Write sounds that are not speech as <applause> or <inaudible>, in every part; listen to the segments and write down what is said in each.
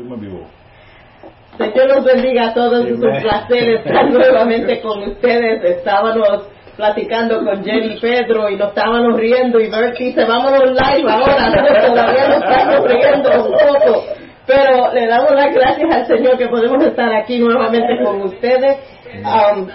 fuimos en vivo. Señor los bendiga a todos. Es un placer estar <laughs> nuevamente con ustedes. Estábamos platicando con Jenny Pedro y nos estábamos riendo y Bert dice, vámonos live ahora. todavía nos estamos riendo un poco. Pero le damos las gracias al Señor que podemos estar aquí nuevamente con ustedes. Um,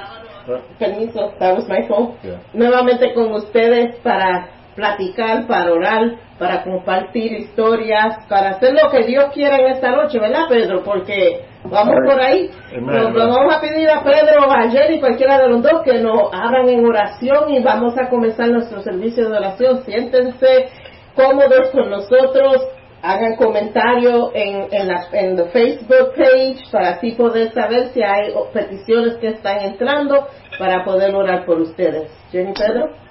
permiso, that was my phone. Nuevamente con ustedes para platicar, para orar, para compartir historias, para hacer lo que Dios quiera en esta noche, ¿verdad, Pedro? Porque vamos por ahí. Nos, vamos a pedir a Pedro, a Jenny, cualquiera de los dos, que nos abran en oración y vamos a comenzar nuestro servicio de oración. Siéntense cómodos con nosotros, hagan comentarios en, en, la, en la Facebook page para así poder saber si hay peticiones que están entrando para poder orar por ustedes. Jenny Pedro.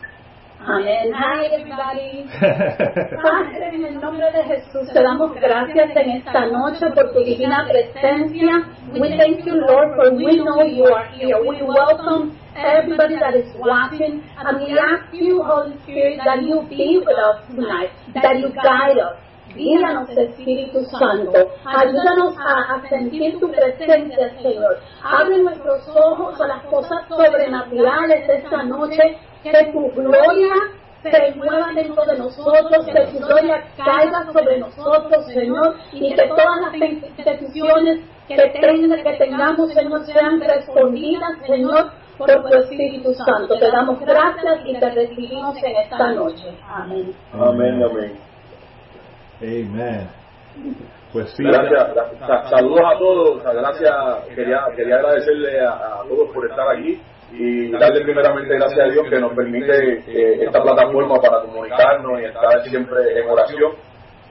Amén. Hi, everybody. <laughs> Padre, en el nombre de Jesús te damos gracias en esta noche por tu divina presencia. We thank you, Lord, for we know you are here. We welcome everybody that is watching, and we ask you, Holy Spirit, that you be with us tonight, that you guide us. Guíanos, Espíritu Santo. Ayúdanos a, a, sentir tu presencia, Señor. Abre nuestros ojos a las cosas sobrenaturales de esta noche que tu gloria se mueva dentro de nosotros, que tu gloria caiga sobre nosotros, Señor, y que todas las peticiones que, que tengamos, Señor, sean respondidas, Señor, por tu Espíritu Santo. Te damos gracias y te recibimos en esta noche. Amén. Amén, amén. Amén. Pues sí. Gracias, gracias. Saludos a todos. Gracias. Quería, quería agradecerle a, a todos por estar aquí y darle primeramente gracias a Dios que nos permite eh, esta plataforma para comunicarnos y estar siempre en oración.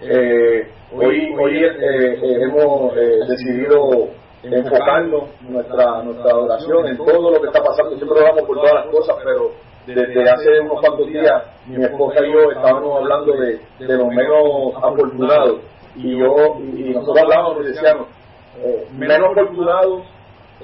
Eh, hoy hoy eh, hemos decidido enfocarnos nuestra nuestra oración en todo lo que está pasando. Siempre oramos por todas las cosas, pero desde hace unos cuantos días mi esposa y yo estábamos hablando de, de los menos afortunados y yo y nosotros hablábamos y decíamos menos afortunados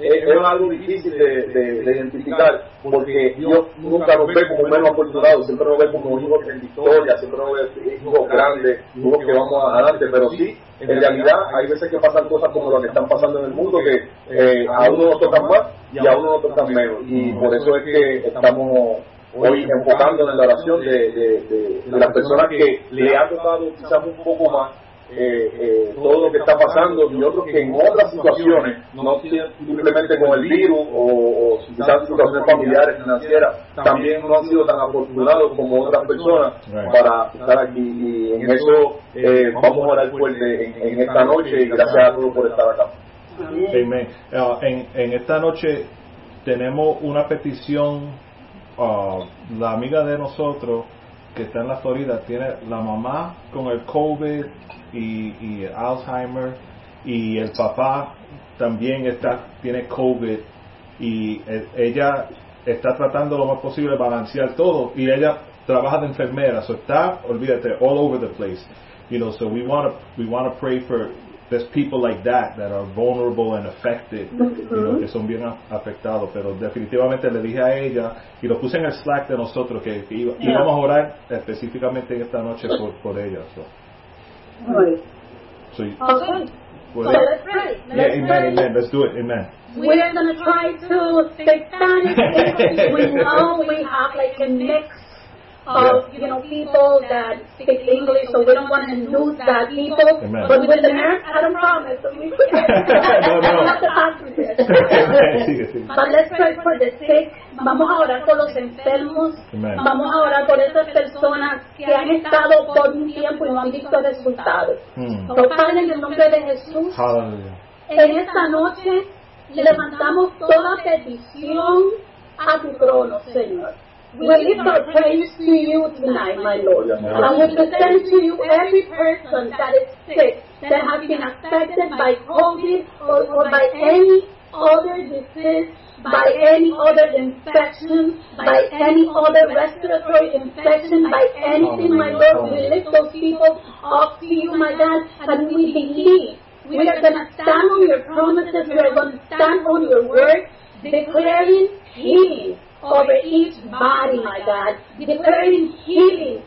es, algo difícil de, identificar porque Dios nunca nos ve como menos afortunados, siempre nos ve como hijos en victoria, siempre nos ve hijos grandes, hijos que vamos adelante, pero sí, en realidad hay veces que pasan cosas como las que están pasando en el mundo que eh, a uno nos tocan más y a uno nos tocan menos. Y por eso es que estamos hoy enfocando en la oración de, de las personas que le ha tocado quizás un poco más eh, eh, todo lo que está pasando y otros que en otras situaciones, no simplemente con el virus o, o quizás situaciones familiares, financieras, también no han sido tan afortunados como otras personas para estar aquí. Y en eso eh, vamos a orar fuerte en, en, esta noche y gracias a todos por estar acá. Uh, en, en esta noche tenemos una petición, uh, la amiga de nosotros que está en la Florida tiene la mamá con el COVID y, y Alzheimer y el papá también está tiene COVID y e, ella está tratando lo más posible de balancear todo y ella trabaja de enfermera so está olvídate all over the place. You know so we want to we want to pray for there's people like that that are vulnerable and affected, you know, que son bien afectados, pero definitivamente le dije a ella y lo puse en el Slack de nosotros que, que iba, yeah. íbamos a orar específicamente en esta noche por, por ella. So. Right. So, okay. Well, so let's pray. Let's yeah, amen, pray. amen. Let's do it. Amen. We're going to try to speak <laughs> Spanish. we know we have like a mix of you know people that speak English, so we don't want to lose that people. Amen. But with the nurse, I don't promise. So we <laughs> <laughs> no, no. <laughs> But let's pray for the sick. Vamos a orar por los enfermos. Amen. Vamos a orar por esas personas que han estado por un tiempo y no han visto resultados. So, Padre, en el nombre de Jesús, Hallelujah. en esta noche levantamos toda petición a tu trono, Señor. We lift our praise to you tonight, my Lord. And we present to you every person that is sick, that has been affected by COVID or, or by any other disease, by any other infection, by any other respiratory infection, by anything, my Lord. We lift those people up to you, my God, and we believe we are going to stand on your promises. We are going to stand on your word, declaring healing over each body, my God, declaring healing.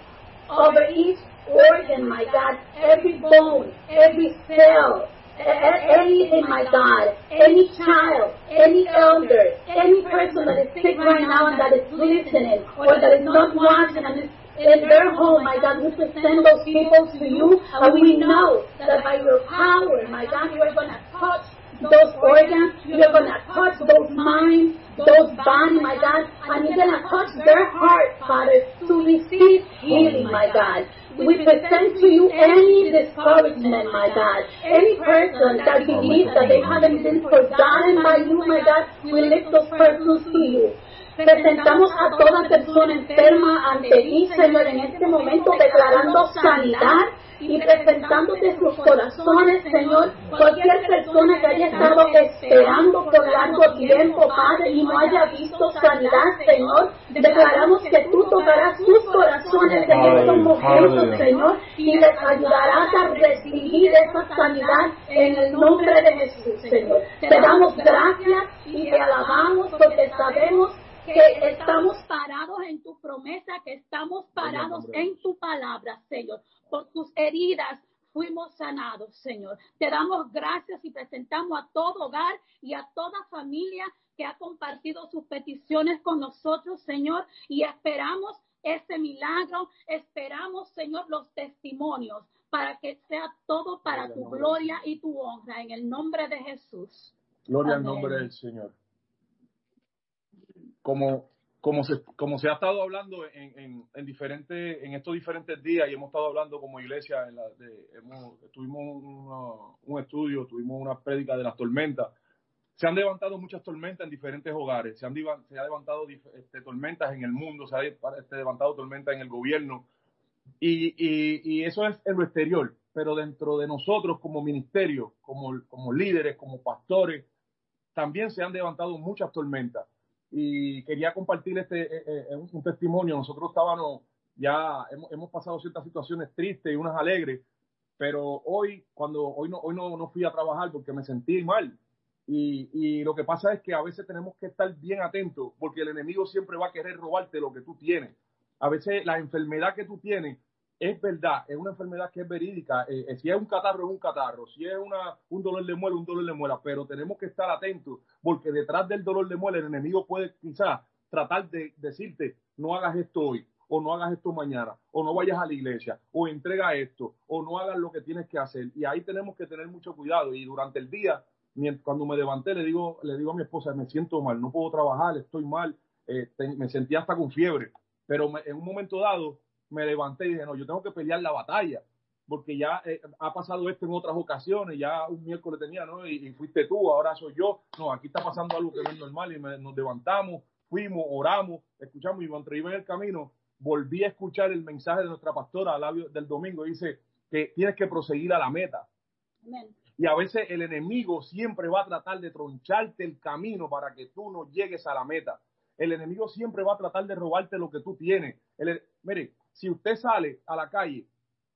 Over each organ, my God, every bone, every cell, anything, my God, any child, any elder, any person that is sick right now and that is listening or that is not watching and is in their home, my God, we present those people to you, and we know that by your power, my God, you are going to touch those organs, you're going to touch those minds, those bodies, my God, and you're going to touch their heart, Father, to receive healing, my God. We present to you any discouragement, my God. Any person that believes that they haven't been forgotten by you, my God, we lift those persons to you. Presentamos a toda persona enferma ante ti, Señor, en este momento declarando sanidad y presentándote sus corazones, Señor. Cualquier persona que haya estado esperando por largo tiempo, Padre, y no haya visto sanidad, Señor, declaramos que tú tocarás sus corazones en estos momentos, Señor, y les ayudarás a recibir esa sanidad en el nombre de Jesús, Señor. Te damos gracias y te alabamos porque sabemos que estamos parados en tu promesa, que estamos parados en tu palabra, Señor. Por tus heridas fuimos sanados, Señor. Te damos gracias y presentamos a todo hogar y a toda familia que ha compartido sus peticiones con nosotros, Señor, y esperamos ese milagro, esperamos, Señor, los testimonios para que sea todo para tu gloria y tu honra, en el nombre de Jesús. Gloria al nombre del Señor como, como, se, como se ha estado hablando en, en, en, diferentes, en estos diferentes días y hemos estado hablando como iglesia, en la, de, hemos, tuvimos una, un estudio, tuvimos una prédica de las tormentas. Se han levantado muchas tormentas en diferentes hogares, se han, se ha levantado este, tormentas en el mundo, se ha este, levantado tormentas en el gobierno y, y, y, eso es en lo exterior, pero dentro de nosotros como ministerio, como, como líderes, como pastores, también se han levantado muchas tormentas y quería compartir este eh, eh, un, testimonio. Nosotros estábamos ya hemos, hemos, pasado ciertas situaciones tristes y unas alegres, pero hoy cuando hoy no hoy no, no fui a trabajar porque me sentí mal. Y, y, lo que pasa es que a veces tenemos que estar bien atentos porque el enemigo siempre va a querer robarte lo que tú tienes. A veces la enfermedad que tú tienes es verdad, es una enfermedad que es verídica. Eh, eh, si es un catarro, es un catarro. Si es una, un dolor de muela, un dolor de muela. Pero tenemos que estar atentos porque detrás del dolor de muela el enemigo puede quizás tratar de decirte, no hagas esto hoy, o no hagas esto mañana, o no vayas a la iglesia, o entrega esto, o no hagas lo que tienes que hacer. Y ahí tenemos que tener mucho cuidado. Y durante el día, cuando me levanté, le digo, le digo a mi esposa, me siento mal, no puedo trabajar, estoy mal, eh, me sentía hasta con fiebre. Pero en un momento dado, me levanté y dije, no, yo tengo que pelear la batalla, porque ya eh, ha pasado esto en otras ocasiones, ya un miércoles tenía, ¿no? Y, fuiste tú, ahora soy yo. No, aquí está pasando algo que no es normal y nos levantamos, fuimos, oramos, escuchamos y mientras iba en el camino, volví a escuchar el mensaje de nuestra pastora al del domingo, dice que tienes que proseguir a la meta. Y a veces el enemigo siempre va a tratar de troncharte el camino para que tú no llegues a la meta. El enemigo siempre va a tratar de robarte lo que tú tienes. El, mire, si usted sale a la calle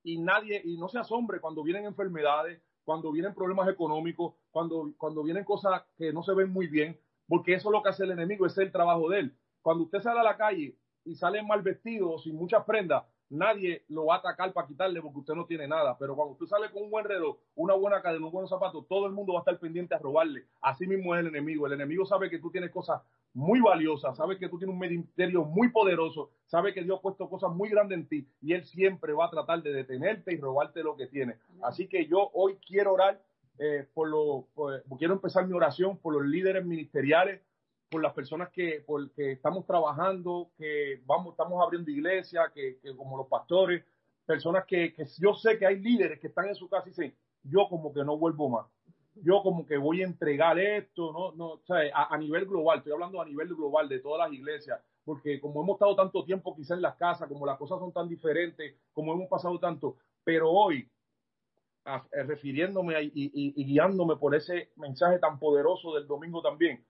y nadie, y no se asombre cuando vienen enfermedades, cuando vienen problemas económicos, cuando, cuando vienen cosas que no se ven muy bien, porque eso es lo que hace el enemigo, es el trabajo de él. Cuando usted sale a la calle y sale mal vestido sin muchas prendas, nadie lo va a atacar para quitarle porque usted no tiene nada. Pero cuando usted sale con un buen reloj, una buena cadena, un buen zapato, todo el mundo va a estar pendiente a robarle. Así mismo es el enemigo. El enemigo sabe que tú tienes cosas muy valiosas, sabe que tú tienes un ministerio muy poderoso, sabe que Dios ha puesto cosas muy grandes en ti y Él siempre va a tratar de detenerte y robarte lo que tienes. Así que yo hoy quiero orar eh, por lo, quiero empezar mi oración por los líderes ministeriales, por las personas que, por, que estamos trabajando, que vamos, estamos abriendo iglesia, que, que como los pastores, personas que, que yo sé que hay líderes que están en su casa y dicen, yo como que no vuelvo más. Yo como que voy a entregar esto, no, no, o sea, a, nivel global, estoy hablando a nivel global de todas las iglesias, porque como hemos estado tanto tiempo quizás en las casas, como las cosas son tan diferentes, como hemos pasado tanto, pero hoy, eh, refiriéndome y, guiándome por ese mensaje tan poderoso del domingo también,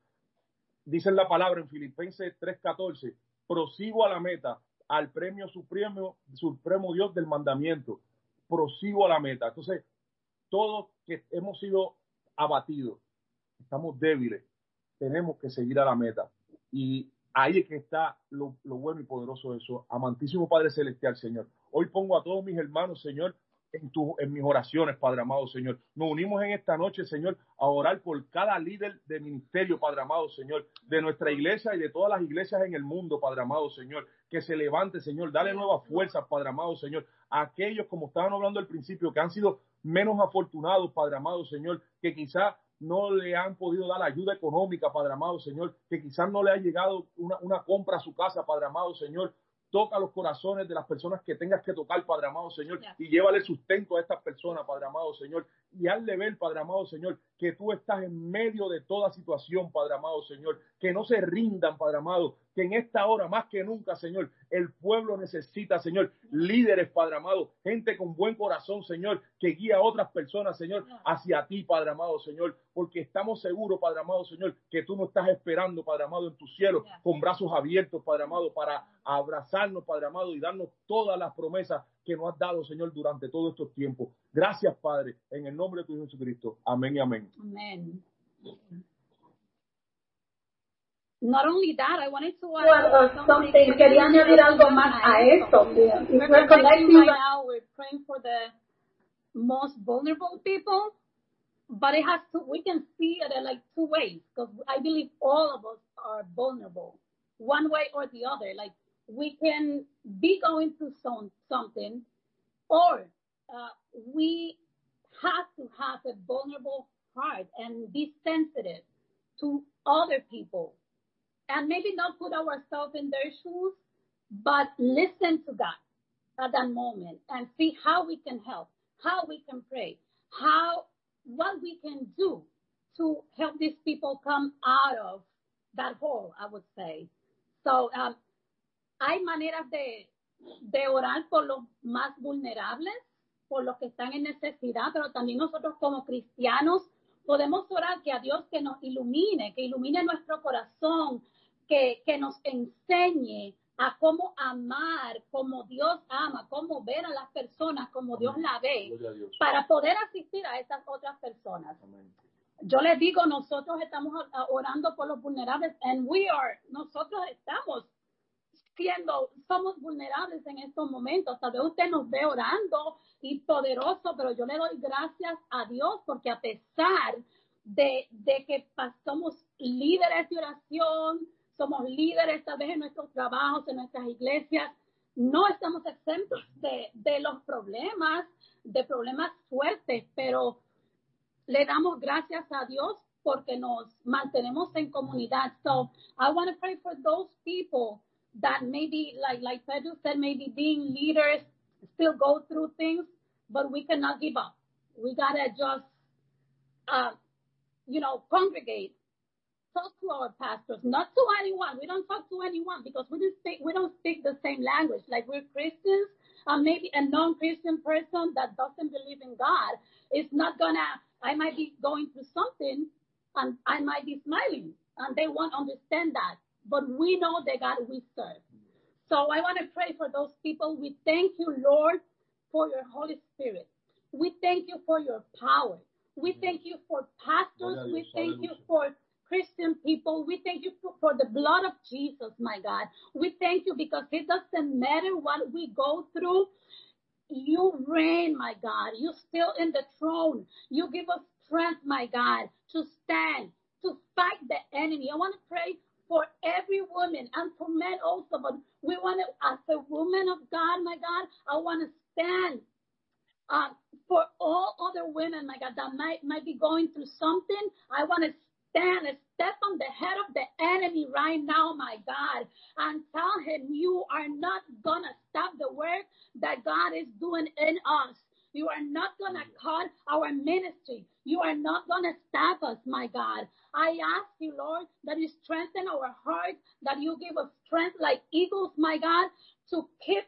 dice la palabra en Filipenses 3:14, prosigo a la meta, al premio supremo, supremo Dios del mandamiento, prosigo a la meta. Entonces, todos que hemos sido abatidos, estamos débiles, tenemos que seguir a la meta. Y ahí es que está lo, bueno y poderoso de eso. Amantísimo Padre Celestial, Señor. Hoy pongo a todos mis hermanos, Señor, en, tu, en mis oraciones, Padre amado, Señor. Nos unimos en esta noche, Señor, a orar por cada líder de ministerio, Padre amado, Señor, de nuestra iglesia y de todas las iglesias en el mundo, Padre amado, Señor, que se levante, Señor, dale nuevas fuerzas, Padre amado, Señor, a aquellos, como estaban hablando al principio, que han sido menos afortunados, Padre amado, Señor, que quizá no le han podido dar ayuda económica, Padre amado, Señor, que quizás no le ha llegado una, una compra a su casa, Padre amado, Señor, toca los corazones de las personas que tengas que tocar, Padre amado Señor, y llévale sustento a estas personas, Padre amado Señor, y hazle ver, Padre amado Señor, que tú estás en medio de toda situación, Padre amado Señor, que no se rindan, Padre amado, que en esta hora más que nunca, Señor, el pueblo necesita, Señor, líderes, Padre amado, gente con buen corazón, Señor, que guía a otras personas, Señor, hacia ti, Padre amado, Señor, porque estamos seguros, Padre amado, Señor, que tú nos estás esperando, Padre amado, en tu cielo, con brazos abiertos, Padre amado, para abrazarnos, Padre amado, y darnos todas las promesas que nos has dado, Señor, durante todos estos tiempos. Gracias, Padre, en el nombre de tu Jesucristo. Amén y amén. Amén. Not only that, I wanted to add something. Quería añadir algo más a esto. We're connecting right now. We're praying for the most vulnerable people, but it has to. We can see it in like two ways because I believe all of us are vulnerable, one way or the other. Like we can be going through some something, or uh, we have to have a vulnerable heart and be sensitive to other people and maybe not put ourselves in their shoes, but listen to God at that moment and see how we can help, how we can pray, how, what we can do to help these people come out of that hole, I would say. So, um, hay maneras de, de orar por los más vulnerables, por los que están en necesidad, pero también nosotros como cristianos podemos orar que a Dios que nos ilumine, que ilumine nuestro corazón, que, que nos enseñe a cómo amar como Dios ama, cómo ver a las personas como Dios la ve, para poder asistir a esas otras personas. Yo les digo, nosotros estamos orando por los vulnerables, and we are, nosotros estamos siendo, somos vulnerables en estos momentos. Tal vez usted nos ve orando y poderoso, pero yo le doy gracias a Dios porque a pesar de, de que somos líderes de oración, somos líderes tal vez en nuestros trabajos, en nuestras iglesias, no estamos exentos de, de los problemas, de problemas fuertes, pero le damos gracias a Dios porque nos mantenemos en comunidad. So I want to pray for those people that maybe, like like Pedro said, maybe being leaders still go through things, but we cannot give up. We gotta just, uh, you know, congregate talk to our pastors, not to anyone. We don't talk to anyone because we don't speak, we don't speak the same language. Like we're Christians, and maybe a non-Christian person that doesn't believe in God is not gonna, I might be going through something and I might be smiling and they won't understand that. But we know the God we serve. So I want to pray for those people. We thank you, Lord, for your Holy Spirit. We thank you for your power. We thank you for pastors. We thank you for Christian people. We thank you for, the blood of Jesus, my God. We thank you because it doesn't matter what we go through. You reign, my God. You're still in the throne. You give us strength, my God, to stand, to fight the enemy. I want to pray for every woman and for men also, but we want to, as a woman of God, my God, I want to stand uh, for all other women, my God, that might might be going through something. I want to stand and step on the head of the enemy right now, my God, and tell him you are not gonna stop the work that God is doing in us. You are not gonna mm. cut our ministry. You are not gonna stop us, my God. I ask you, Lord, that you strengthen our hearts, that you give us strength like eagles, my God, to keep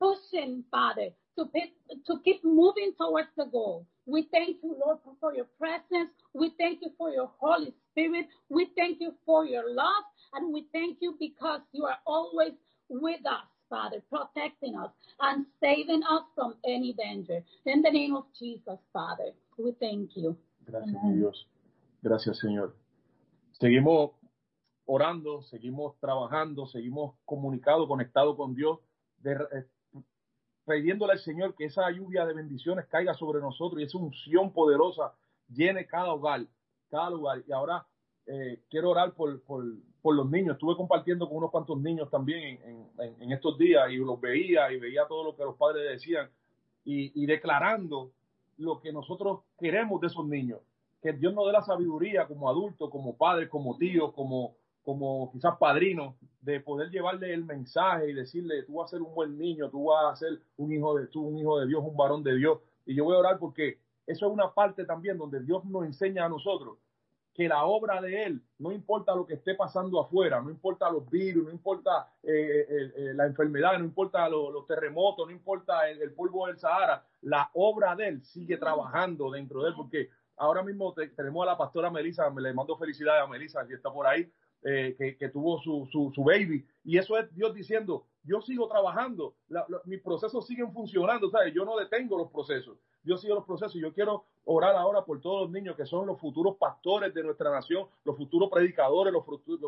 pushing, Father, to keep, to keep moving towards the goal. We thank you, Lord, for your presence. We thank you for your Holy Spirit. We thank you for your love. And we thank you because you are always with us, Father, protecting us and saving us from any danger. In the name of Jesus, Father, we thank you. Gracias, Amen. Dios. Gracias, Señor. Seguimos orando, seguimos trabajando, seguimos comunicados, conectados con Dios. De, eh, pidiéndole al Señor que esa lluvia de bendiciones caiga sobre nosotros y esa unción poderosa llene cada hogar, cada lugar. Y ahora eh, quiero orar por, los niños. Estuve compartiendo con unos cuantos niños también en, en, estos días y los veía y veía todo lo que los padres decían y, y declarando lo que nosotros queremos de esos niños. Que Dios nos dé la sabiduría como adultos, como padres, como tíos, como, como quizás padrinos, de poder llevarle el mensaje y decirle, tú vas a ser un buen niño, tú vas a ser un hijo de tú, un hijo de Dios, un varón de Dios. Y yo voy a orar porque eso es una parte también donde Dios nos enseña a nosotros que la obra de Él, no importa lo que esté pasando afuera, no importa los virus, no importa eh, eh, eh, la enfermedad, no importa los terremotos, no importa el, polvo del Sahara, la obra de Él sigue trabajando dentro de Él, porque ahora mismo tenemos a la pastora Melissa, me le mando felicidades a Melissa, que está por ahí, que, tuvo su, su, baby, y eso es Dios diciendo, yo sigo trabajando, mis procesos siguen funcionando, ¿sabes? Yo no detengo los procesos. Yo sigo los procesos. Yo quiero orar ahora por todos los niños que son los futuros pastores de nuestra nación, los futuros predicadores, los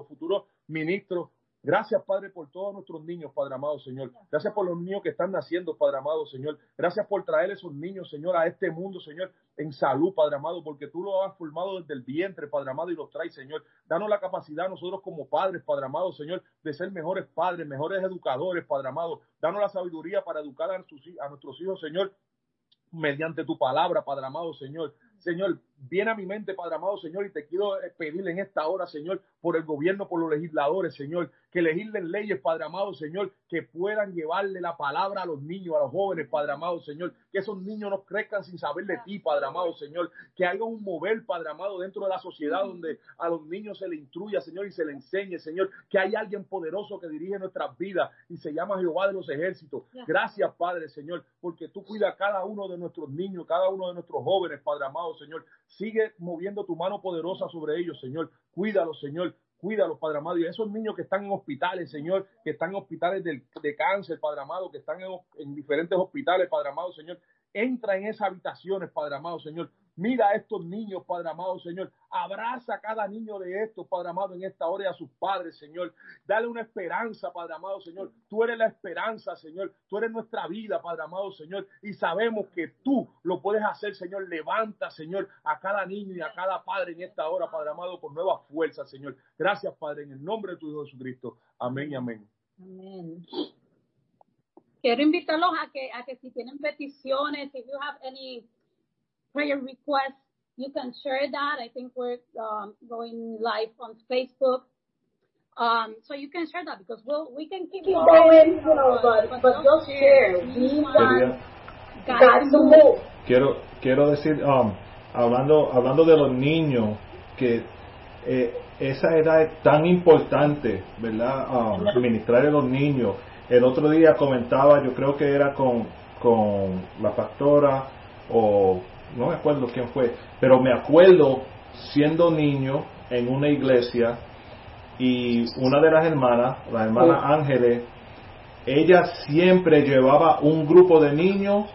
futuros ministros, Gracias, Padre, por todos nuestros niños, Padre amado, Señor. Gracias por los niños que están naciendo, Padre amado, Señor. Gracias por traer esos niños, Señor, a este mundo, Señor, en salud, Padre amado, porque tú los has formado desde el vientre, Padre amado, y los traes, Señor. Danos la capacidad nosotros como padres, Padre amado, Señor, de ser mejores padres, mejores educadores, Padre amado. Danos la sabiduría para educar a, a nuestros hijos, Señor, mediante tu palabra, Padre amado, Señor. Señor, viene a mi mente, Padre amado, Señor, y te quiero eh, pedirle en esta hora, Señor, por el gobierno, por los legisladores, Señor, que legislen leyes, Padre amado, Señor, que puedan llevarle la palabra a los niños, a los jóvenes, Padre amado, Señor, que esos niños no crezcan sin saber de ti, Padre amado, Señor, que haya un mover, Padre amado, dentro de la sociedad donde a los niños se le instruya, Señor, y se le enseñe, Señor, que hay alguien poderoso que dirige nuestras vidas y se llama Jehová de los ejércitos. Gracias, Padre, Señor, porque tú cuidas a cada uno de nuestros niños, cada uno de nuestros jóvenes, Padre amado, Señor. Sigue moviendo tu mano poderosa sobre ellos, Señor. Cuídalos, Señor. Cuídalos, Padre amado. Y esos niños que están en hospitales, Señor, que están en hospitales de, de cáncer, Padre amado, que están en diferentes hospitales, Padre amado, Señor. Entra en esas habitaciones, Padre amado, Señor. Mira a estos niños, Padre amado, Señor. Abraza a cada niño de estos, Padre amado, en esta hora y a sus padres, Señor. Dale una esperanza, Padre amado, Señor. Tú eres la esperanza, Señor. Tú eres nuestra vida, Padre amado, Señor. Y sabemos que tú lo puedes hacer, Señor. Levanta, Señor, a cada niño y a cada padre en esta hora, Padre amado, con nueva fuerza, Señor. Gracias, Padre, en el nombre de tu Hijo Jesucristo. Amén y amén. Amén. Quiero invitarlos a que, a que si tienen peticiones, if you have any prayer requests, you can share that. I think we're um, going live on Facebook. Um, so you can share that because we'll, we can keep, keep going, you know, but, but, but just share. We want God to move. Quiero, quiero decir, um, hablando, hablando de los niños, que eh, esa edad es tan importante, ¿verdad? Um, ministrar a los niños. El otro día comentaba, yo creo que era con, con la pastora o no me acuerdo quién fue, pero me acuerdo siendo niño en una iglesia y una de las hermanas, la hermana Ángeles, ella siempre llevaba un grupo de niños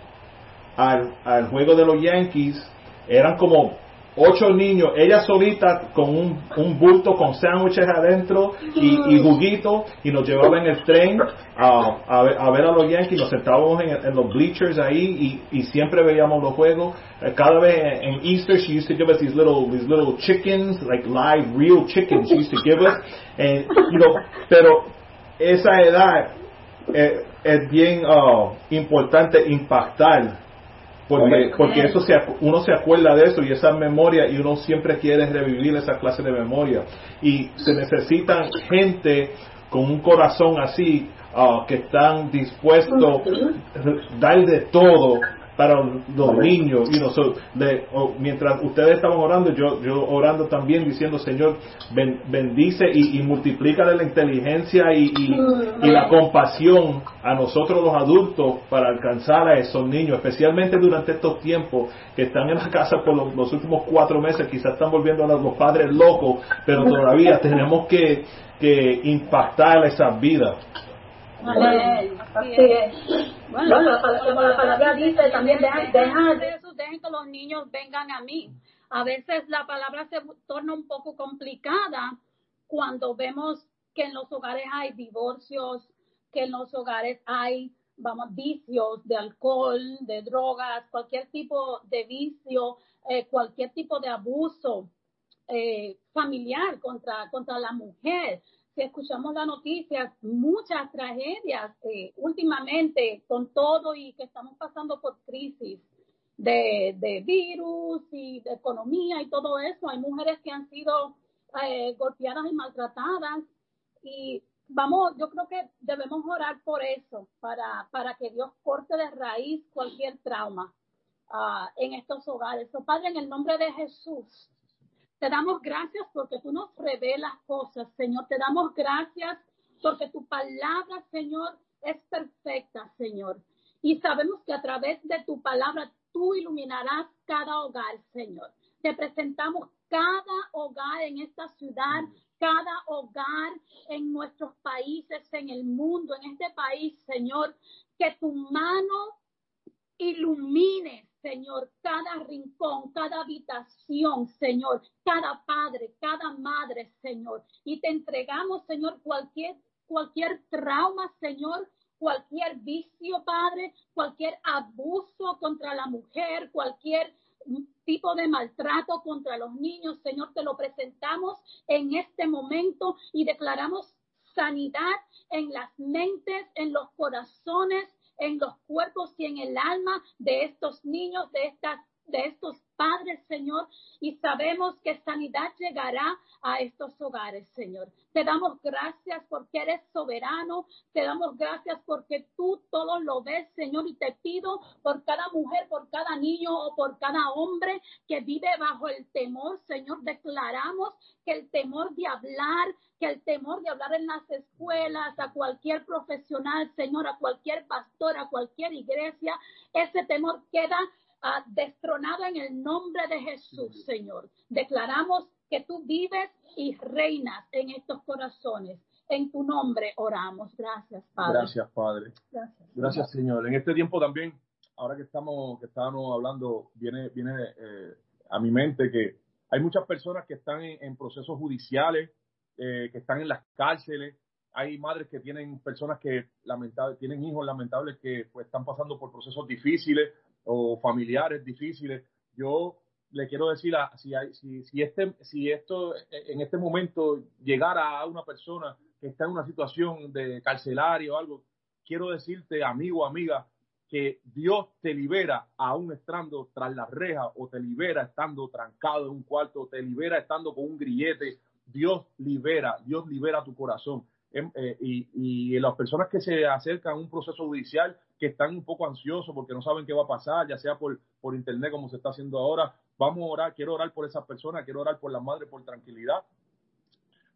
al, al juego de los Yankees, eran como ocho niños, ella solita con un, un bulto con sándwiches adentro y, y, juguito y nos llevaba en el tren a, a, ver, a, ver, a los Yankees, nos sentábamos en, en los bleachers ahí y, y, siempre veíamos los juegos. Eh, cada vez en Easter she used to give us these little, these little chickens, like live, real chickens she used to give us. And, you know, pero esa edad eh, es bien uh, importante impactar porque, porque eso se, uno se acuerda de eso y esa memoria y uno siempre quiere revivir esa clase de memoria. Y se necesitan gente con un corazón así uh, que están dispuestos a dar de todo para los niños y nosotros mientras ustedes estaban orando yo yo orando también diciendo Señor bendice y, y multiplica la inteligencia y, y, la compasión a nosotros los adultos para alcanzar a esos niños especialmente durante estos tiempos que están en la casa por los, últimos cuatro meses quizás están volviendo a los padres locos pero todavía tenemos que, que impactar esas vidas Así es. Bueno, la, como la palabra dice, también dejen que los niños vengan a mí. A veces la palabra se torna un poco complicada cuando vemos que en los hogares hay divorcios, que en los hogares hay vamos, vicios de alcohol, de drogas, cualquier tipo de vicio, eh, cualquier tipo de abuso eh, familiar contra, contra la mujer. Si escuchamos las noticias, muchas tragedias eh, últimamente con todo y que estamos pasando por crisis de, virus y de economía y todo eso. Hay mujeres que han sido golpeadas y maltratadas y vamos, yo creo que debemos orar por eso, para, para que Dios corte de raíz cualquier trauma uh, en estos hogares. Oh, Padre, en el nombre de Jesús, te damos gracias porque tú nos revelas cosas, Señor. Te damos gracias porque tu palabra, Señor, es perfecta, Señor. Y sabemos que a través de tu palabra tú iluminarás cada hogar, Señor. Te presentamos cada hogar en esta ciudad, cada hogar en nuestros países, en el mundo, en este país, Señor, que tu mano ilumine, Señor, cada rincón, cada habitación, Señor, cada padre, cada madre, Señor. Y te entregamos, Señor, cualquier, cualquier trauma, Señor, cualquier vicio, Padre, cualquier abuso contra la mujer, cualquier tipo de maltrato contra los niños, Señor, te lo presentamos en este momento y declaramos sanidad en las mentes, en los corazones, en los cuerpos y en el alma de estos niños, de estas de estos padres, Señor, y sabemos que sanidad llegará a estos hogares, Señor. Te damos gracias porque eres soberano, te damos gracias porque tú todo lo ves, Señor, y te pido por cada mujer, por cada niño o por cada hombre que vive bajo el temor, Señor, declaramos que el temor de hablar, que el temor de hablar en las escuelas, a cualquier profesional, Señor, a cualquier pastor, a cualquier iglesia, ese temor queda ha destronado en el nombre de Jesús, Señor. Declaramos que tú vives y reinas en estos corazones. En tu nombre oramos. Gracias, Padre. Gracias, Padre. Gracias, Señor. En este tiempo también, ahora que estamos, que estábamos hablando, viene, viene eh, a mi mente que hay muchas personas que están en, procesos judiciales, eh, que están en las cárceles. Hay madres que tienen personas que lamentable, tienen hijos lamentables que pues, están pasando por procesos difíciles o familiares difíciles. Yo le quiero decir, a, si, este, si esto en este momento llegara a una persona que está en una situación de carcelario o algo, quiero decirte, amigo amiga, que Dios te libera aún estando tras la reja o te libera estando trancado en un cuarto, o te libera estando con un grillete. Dios libera, Dios libera tu corazón. Em, eh, y, las personas que se acercan a un proceso judicial que están un poco ansiosos porque no saben qué va a pasar, ya sea por, por internet como se está haciendo ahora, vamos a orar, quiero orar por esas personas, quiero orar por las madres por tranquilidad,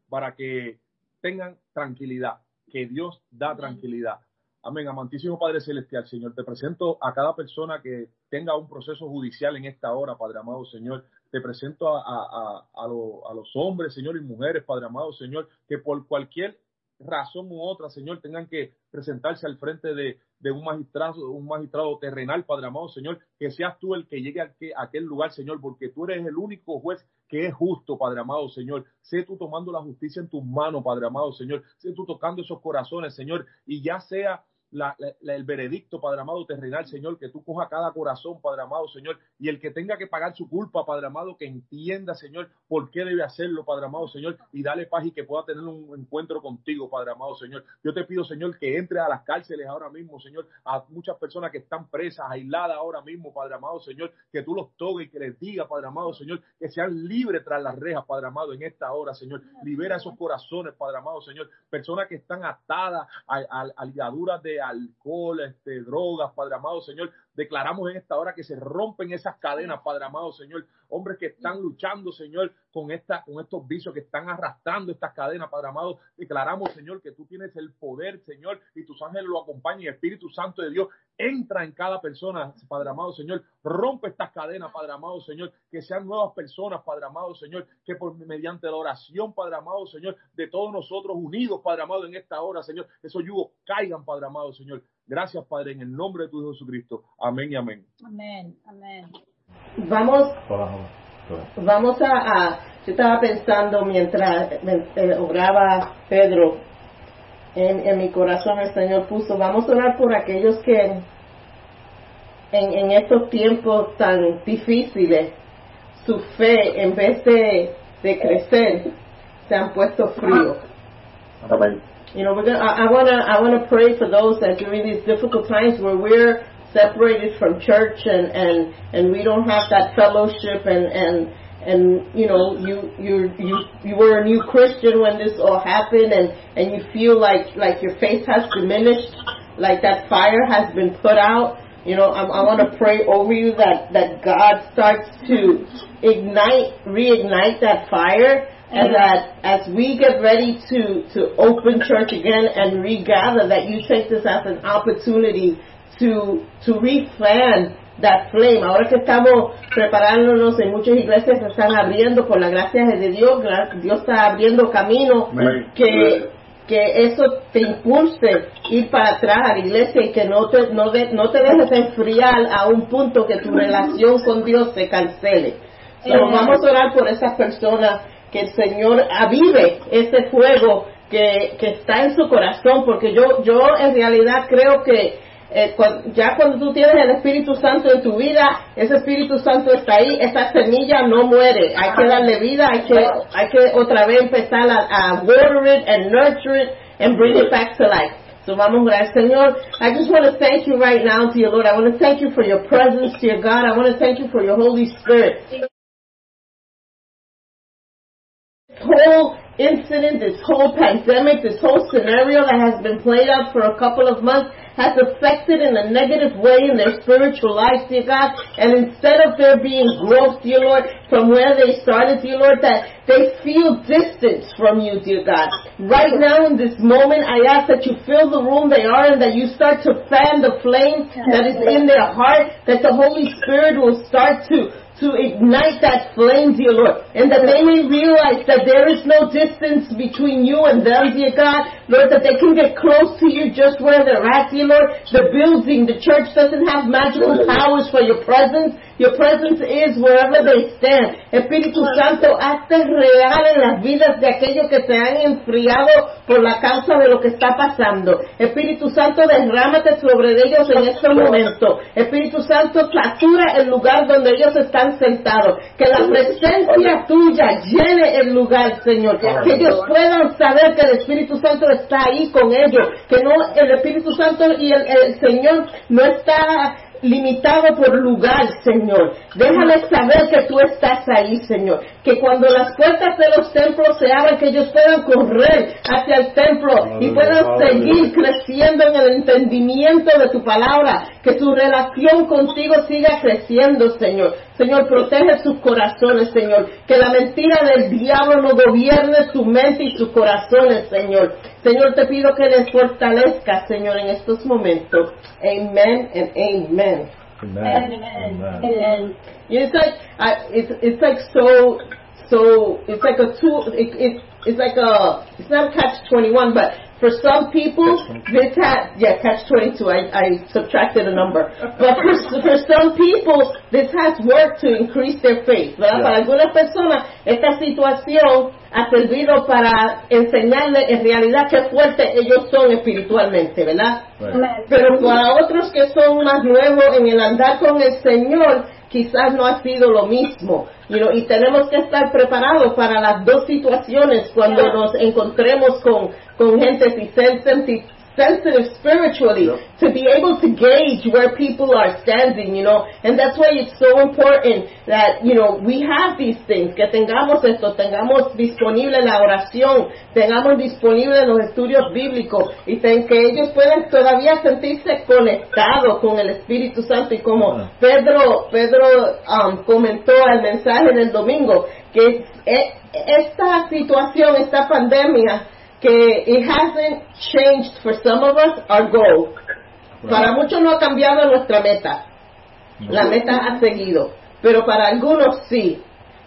para que tengan tranquilidad, que Dios da tranquilidad. Amén. Amantísimo Padre Celestial, Señor, te presento a cada persona que tenga un proceso judicial en esta hora, Padre amado, Señor. Te presento a, a, a, a los hombres, Señor, y mujeres, Padre amado, Señor, que por cualquier razón u otra, Señor, tengan que presentarse al frente de, un magistrado, un magistrado terrenal, Padre amado, Señor, que seas tú el que llegue a, aquel lugar, Señor, porque tú eres el único juez que es justo, Padre amado, Señor. Sé tú tomando la justicia en tus manos, Padre amado, Señor. Sé tú tocando esos corazones, Señor, y ya sea el veredicto, Padre amado, terrenal, Señor, que tú coja cada corazón, Padre amado, Señor, y el que tenga que pagar su culpa, Padre amado, que entienda, Señor, por qué debe hacerlo, Padre amado, Señor, y dale paz y que pueda tener un encuentro contigo, Padre amado, Señor. Yo te pido, Señor, que entre a las cárceles ahora mismo, Señor, a muchas personas que están presas, aisladas ahora mismo, Padre amado, Señor, que tú los toques y que les diga, Padre amado, Señor, que sean libres tras las rejas, Padre amado, en esta hora, Señor. Libera esos corazones, Padre amado, Señor. Personas que están atadas a, a, a ligaduras de alcohol, este, drogas, Padre amado Señor. Declaramos en esta hora que se rompen esas cadenas, Padre amado Señor. Hombres que están luchando, Señor, con, esta, con estos vicios, que están arrastrando estas cadenas, Padre amado. Declaramos, Señor, que tú tienes el poder, Señor, y tus ángeles lo acompañan. Espíritu Santo de Dios entra en cada persona, Padre amado Señor. Rompe estas cadenas, Padre amado Señor. Que sean nuevas personas, Padre amado Señor. Que por mediante la oración, Padre amado Señor, de todos nosotros unidos, Padre amado, en esta hora, Señor, esos yugos caigan, Padre amado Señor. Gracias, Padre, en el nombre de tu Hijo Jesucristo. Amén y amén. Amén, amén. Vamos, vamos a, yo estaba pensando mientras eh, oraba Pedro, en, en mi corazón el Señor puso. Vamos a orar por aquellos que en, en estos tiempos tan difíciles su fe en vez de, de crecer se han puesto frío. You know, we're gonna, I, I wanna I wanna pray for those that during these difficult times where we're separated from church and and and we don't have that fellowship and and and you know you you you you were a new Christian when this all happened and and you feel like like your faith has diminished, like that fire has been put out. You know, I, I want to pray over you that that God starts to ignite, reignite that fire, and that as we get ready to to open church again and regather, that you take this as an opportunity to to refan that flame. Ahora que estamos preparándonos en muchas iglesias se están abriendo por la gracia de Dios, Dios está abriendo camino que que eso te impulse ir para atrás a la iglesia y que no te no, de- no te dejes enfriar a un punto que tu relación con Dios se cancele. So, vamos a orar por esas personas que el Señor avive ese fuego que, que está en su corazón, porque yo yo en realidad creo que eh, cuan- ya cuando tú tienes el Espíritu Santo en tu vida, ese Espíritu Santo está ahí, esa semilla no muere, hay que darle vida, hay que, hay que otra vez empezar a, a water it and nurture it and bring it back to life. So vamos a orar, Señor. I just want to thank you right now, dear Lord. I want to thank you for your presence, dear God. I want to thank you for your Holy Spirit. This whole incident, this whole pandemic, this whole scenario that has been played out for a couple of months has affected in a negative way in their spiritual life, dear God. And instead of there being growth, dear Lord, from where they started, dear Lord, that they feel distance from you, dear God. Right now in this moment, I ask that you fill the room they are in, that you start to fan the flame that is in their heart, that the Holy Spirit will start to to ignite that flame, dear Lord, and that they may realize that there is no distance between you and them, dear God, Lord, that they can get close to you just where they're at, dear Lord. The building, the church doesn't have magical powers for your presence. Your presence is wherever they stand. Espíritu Santo, hazte real en las vidas de aquellos que se han enfriado por la causa de lo que está pasando. Espíritu Santo, derrámate sobre ellos en este momento. Espíritu Santo, satura el lugar donde ellos están sentados. Que la presencia tuya llene el lugar, Señor. Que ellos puedan saber que el Espíritu Santo está ahí con ellos. Que no, el Espíritu Santo y el, el Señor no está limitado por lugar, Señor. Déjales saber que tú estás ahí, Señor. Que cuando las puertas de los templos se abran, que ellos puedan correr hacia el templo y puedan seguir creciendo en el entendimiento de tu palabra. Que su relación contigo siga creciendo, Señor. Señor, protege sus corazones, Señor. Que la mentira del diablo no gobierne su mente y sus corazones, Señor. Señor, te pido que les fortalezca, Señor, en estos momentos. Amen and amen. Amen. Amen. Amen. It's like I, it's it's like so so it's like a tool. It, it it's like a it's not catch twenty one, but for some people this has yeah catch twenty two. I I subtracted a number, but for for some people this has worked to increase their faith. ¿verdad? Yeah. Para algunas personas esta situación ha servido para enseñarles en realidad qué fuertes ellos son espiritualmente, ¿verdad? Right. Pero para otros que son más nuevos en el andar con el Señor, quizás no ha sido lo mismo. You know, y tenemos que estar preparados para las dos situaciones cuando nos encontremos con, con gente sensitive spiritually Yep. to be able to gauge where people are standing, you know, and that's why it's so important that, you know, we have these things, que tengamos esto, tengamos disponible la oración, tengamos disponible los estudios bíblicos y que ellos puedan todavía sentirse conectados con el Espíritu Santo y como Ah. Pedro, Pedro um, comentó al mensaje del domingo, que e- esta situación, esta pandemia, que it hasn't changed for some of us our goal. Para muchos no ha cambiado nuestra meta. La meta ha seguido, pero para algunos sí.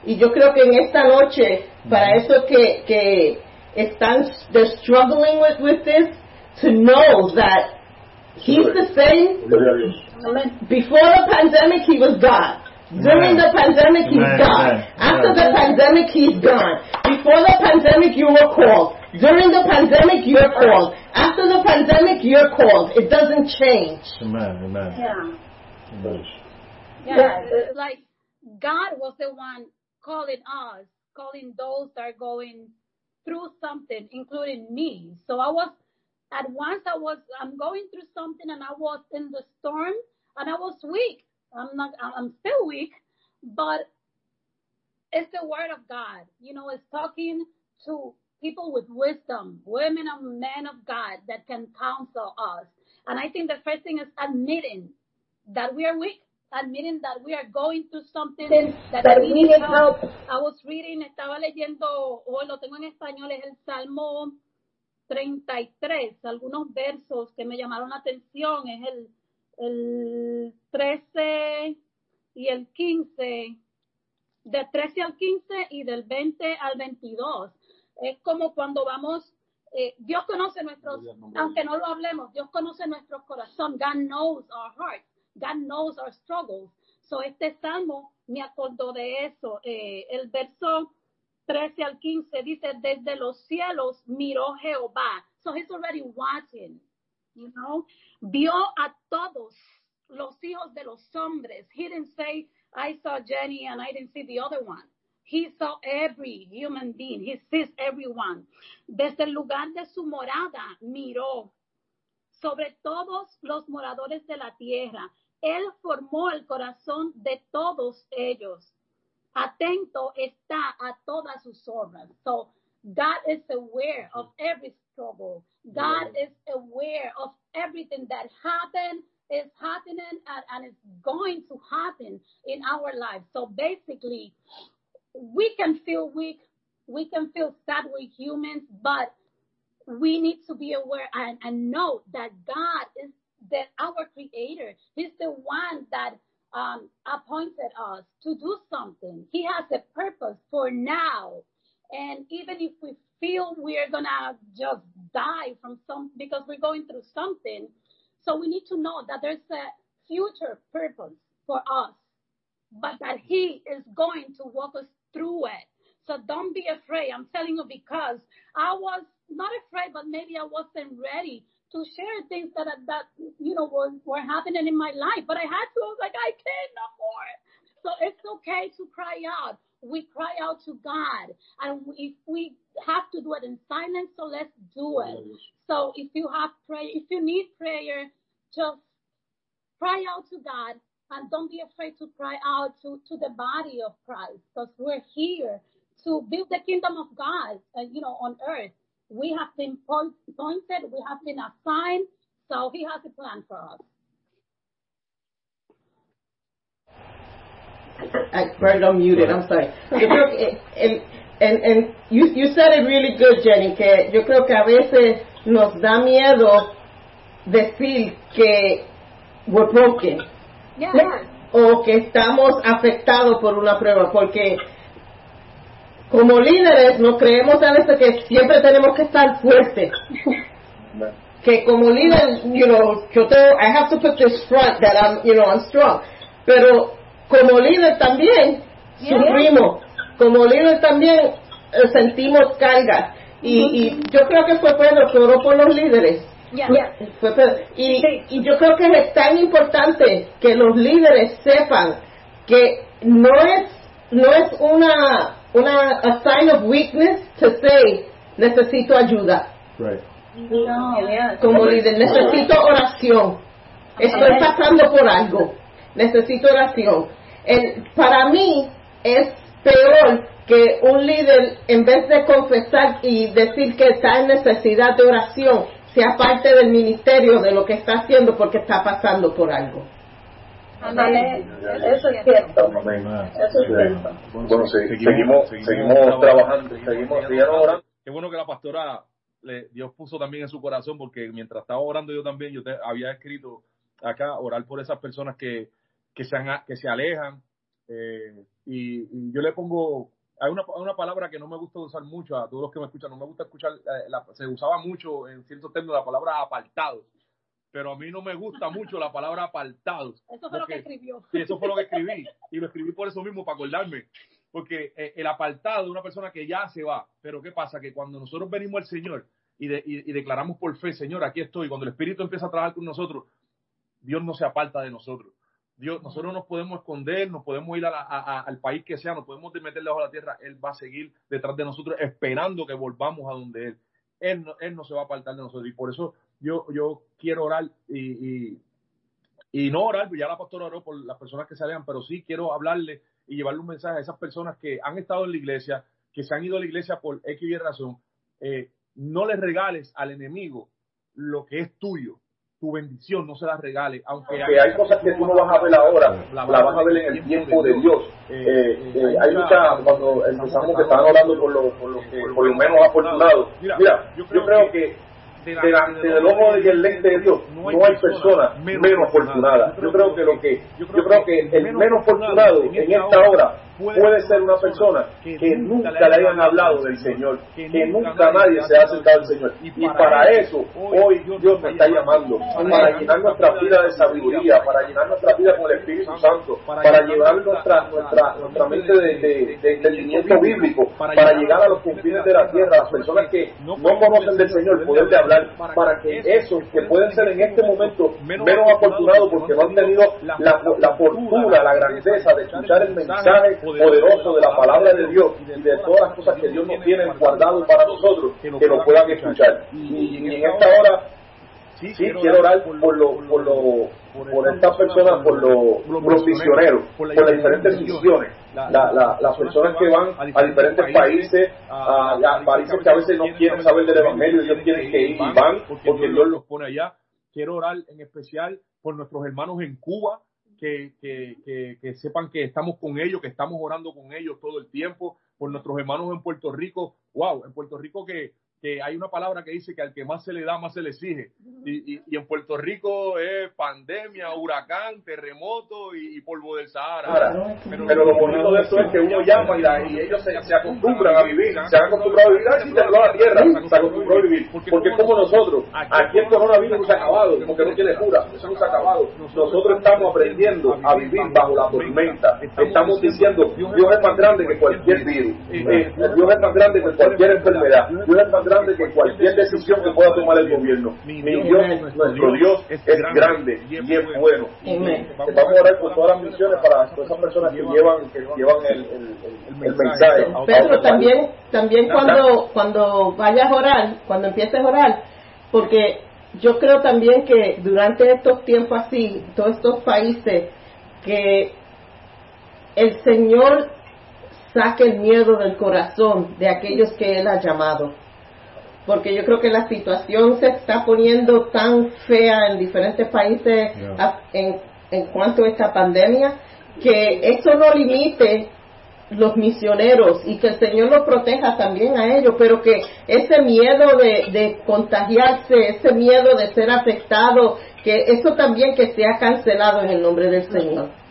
Y yo creo que en esta noche, para eso que, que están they're struggling with, with this, to know that He's the same Gloria a Dios. Amen. before the pandemic, he was God. During the pandemic, he's Amen. gone. Amen. After Amen. the pandemic, he's gone. Before the pandemic, you were called. During the pandemic, you're called. After the pandemic, you're called. It doesn't change. Amen. Amen. Yeah. Amen. Yeah, it's like God was the one calling us, calling those that are going through something, including me. So I was, at once I was, I'm going through something and I was in the storm and I was weak. I'm not, I'm still weak, but it's the word of God. You know, it's talking to people with wisdom, women and men of God that can counsel us. And I think the first thing is admitting that we are weak, admitting that we are going through something that, That we need help. help. I was reading, estaba leyendo, o lo tengo en español, es el Salmo 33, algunos versos que me llamaron la atención, es el, el 13 y el 15, del 13 al 15 y del 20 al 22. Es como cuando vamos, eh, Dios conoce nuestros, aunque no lo hablemos, Dios conoce nuestro corazón. God knows our hearts. God knows our struggles. So este salmo me acordó de eso. Eh, el verso 13 al 15 dice, desde los cielos miró Jehová. So he's already watching, you know. Vio a todos los hijos de los hombres. He didn't say, I saw Jenny and I didn't see the other one. He saw every human being. He sees everyone. Desde el lugar de su morada miró sobre todos los moradores de la tierra. Él formó el corazón de todos ellos. Atento está a todas sus obras. So God is aware of every struggle. God is aware of everything that happened, is happening, and, and is going to happen in our lives. So basically, we can feel weak, we can feel sad, we're humans, but we need to be aware and, and know that God is that our creator. He's the one that um, appointed us to do something. He has a purpose for now. And even if we feel we're gonna just die from some because we're going through something, so we need to know that there's a future purpose for us, but that He is going to walk us through it. So don't be afraid. I'm telling you because I was not afraid, but maybe I wasn't ready to share things that that you know were, were happening in my life. But I had to. I was like, I can't no more. So it's okay to cry out. We cry out to God, and if we have to do it in silence, so let's do it. So if you have prayer, if you need prayer, just cry out to God and don't be afraid to cry out to, to the body of Christ because we're here to build the kingdom of God, uh, you know, on earth. We have been point- appointed, we have been assigned, so He has a plan for us. I I'm sorry. Yo creo que, el, and, and you, you said it really good, Jenny, que yo creo que a veces nos da miedo decir que we're broken Yeah. o que estamos afectados por una prueba, porque como líderes nos creemos a veces que siempre tenemos que estar fuertes. <laughs> que como líder, you know, yo tengo, I have to put this front that I'm, you know, I'm strong. Pero como líder también sufrimos, como líder también eh, sentimos cargas. Y, y yo creo que fue Pedro que oró por los líderes. Yeah. Fue Pedro. Y, y yo creo que es tan importante que los líderes sepan que no es, no es una, una a sign of weakness to say necesito ayuda Right. No, yeah. como líder, necesito oración. Estoy pasando por algo. Necesito oración. El- para mí es peor que un líder, en vez de confesar y decir que está en necesidad de oración, sea parte del ministerio de lo que está haciendo porque está pasando por algo. Amén. Eso es cierto. Amén. Eso es cierto. Bueno, sí, seguimos, seguimos trabajando, seguimos, seguimos orando. Qué bueno que la pastora, le, Dios puso también en su corazón, porque mientras estaba orando yo también, yo te, había escrito acá, orar por esas personas que, que, se, han- que se alejan. eh, y, y yo le pongo, hay una, una palabra que no me gusta usar mucho a todos los que me escuchan, no me gusta escuchar, eh, la- se usaba mucho en ciertos términos la palabra apartados, pero a mí no me gusta mucho la palabra apartados. <laughs> Eso fue lo que escribió. Sí, eso fue lo que escribí. Y lo escribí por eso mismo, para acordarme. porque eh, el apartado de una persona que ya se va, pero ¿qué pasa? Que cuando nosotros venimos al Señor y, y, declaramos por fe, Señor, aquí estoy, cuando el Espíritu empieza a trabajar con nosotros, Dios no se aparta de nosotros. Dios, nosotros nos podemos esconder, nos podemos ir al país que sea, nos podemos meter debajo de la tierra, Él va a seguir detrás de nosotros esperando que volvamos a donde Él. Él no, se va a apartar de nosotros. Y por eso yo, quiero orar y, y, no orar, ya la pastora oró por las personas que se pero sí quiero hablarle y llevarle un mensaje a esas personas que han estado en la iglesia, que se han ido a la iglesia por X y razón. Eh, no les regales al enemigo lo que es tuyo tu bendición no se la regale, aunque hay, cosas que tú no vas a ver ahora, la, vas a ver en el tiempo de Dios. Eh, eh, eh, hay muchas, cuando empezamos que estaban orando por los por lo, por lo menos afortunados, mira, yo creo que delante del ojo del lente de Dios no hay persona menos afortunada. Yo creo que lo que yo creo que el menos afortunado en esta hora puede ser una persona que nunca le hayan hablado del Señor, que nunca nadie se ha acercado al Señor. Y para eso hoy Dios me está llamando, para llenar nuestra vida de sabiduría, para llenar nuestra vida con el Espíritu Santo, para llevar nuestra, nuestra, nuestra mente de, entendimiento bíblico, para llegar a los confines de la tierra, las personas que no conocen del Señor, poder de hablar, para que esos que pueden ser en este momento menos afortunados porque no han tenido la, la fortuna, la grandeza de escuchar el mensaje poderoso de la palabra de Dios y de todas las cosas que Dios nos tiene guardado para nosotros, que lo puedan escuchar. Y, en esta hora sí, quiero orar por, lo, por, lo, por estas personas, por, los misioneros, por las diferentes misiones, las personas que van a diferentes países, a, países que a veces no quieren saber del Evangelio Dios quiere que ir y van porque Dios los pone allá. Quiero orar en especial por nuestros hermanos en Cuba, que, que, que, sepan que estamos con ellos, que estamos orando con ellos todo el tiempo, por nuestros hermanos en Puerto Rico. Wow, en Puerto Rico que que hay una palabra que dice que al que más se le da, más se le exige. Y, y, en Puerto Rico es pandemia, huracán, terremoto y, polvo del Sahara. pero, lo bonito de eso es que uno llama y, ellos se, se, acostumbran a vivir, se han acostumbrado a vivir, así te la tierra, se acostumbró a vivir. Porque como nosotros, aquí el coronavirus no se ha acabado, como que no tiene cura, eso no se ha acabado. Nosotros estamos aprendiendo a vivir bajo la tormenta. Estamos diciendo, Dios es más grande que cualquier virus, eh, Dios es más grande que cualquier enfermedad, Dios es más grande grande que cualquier decisión que pueda tomar el gobierno. Mi Dios, nuestro Dios, es grande y es bueno. Vamos a orar por todas las misiones para todas esas personas que llevan, que llevan el, el, mensaje. Pedro, también, también cuando, cuando vayas a orar, cuando empieces a orar, porque yo creo también que durante estos tiempos así, todos estos países, que el Señor saque el miedo del corazón de aquellos que Él ha llamado porque yo creo que la situación se está poniendo tan fea en diferentes países en, en cuanto a esta pandemia, que eso no limite los misioneros y que el Señor los proteja también a ellos, pero que ese miedo de, de contagiarse, ese miedo de ser afectado, que eso también que sea cancelado en el nombre del Señor.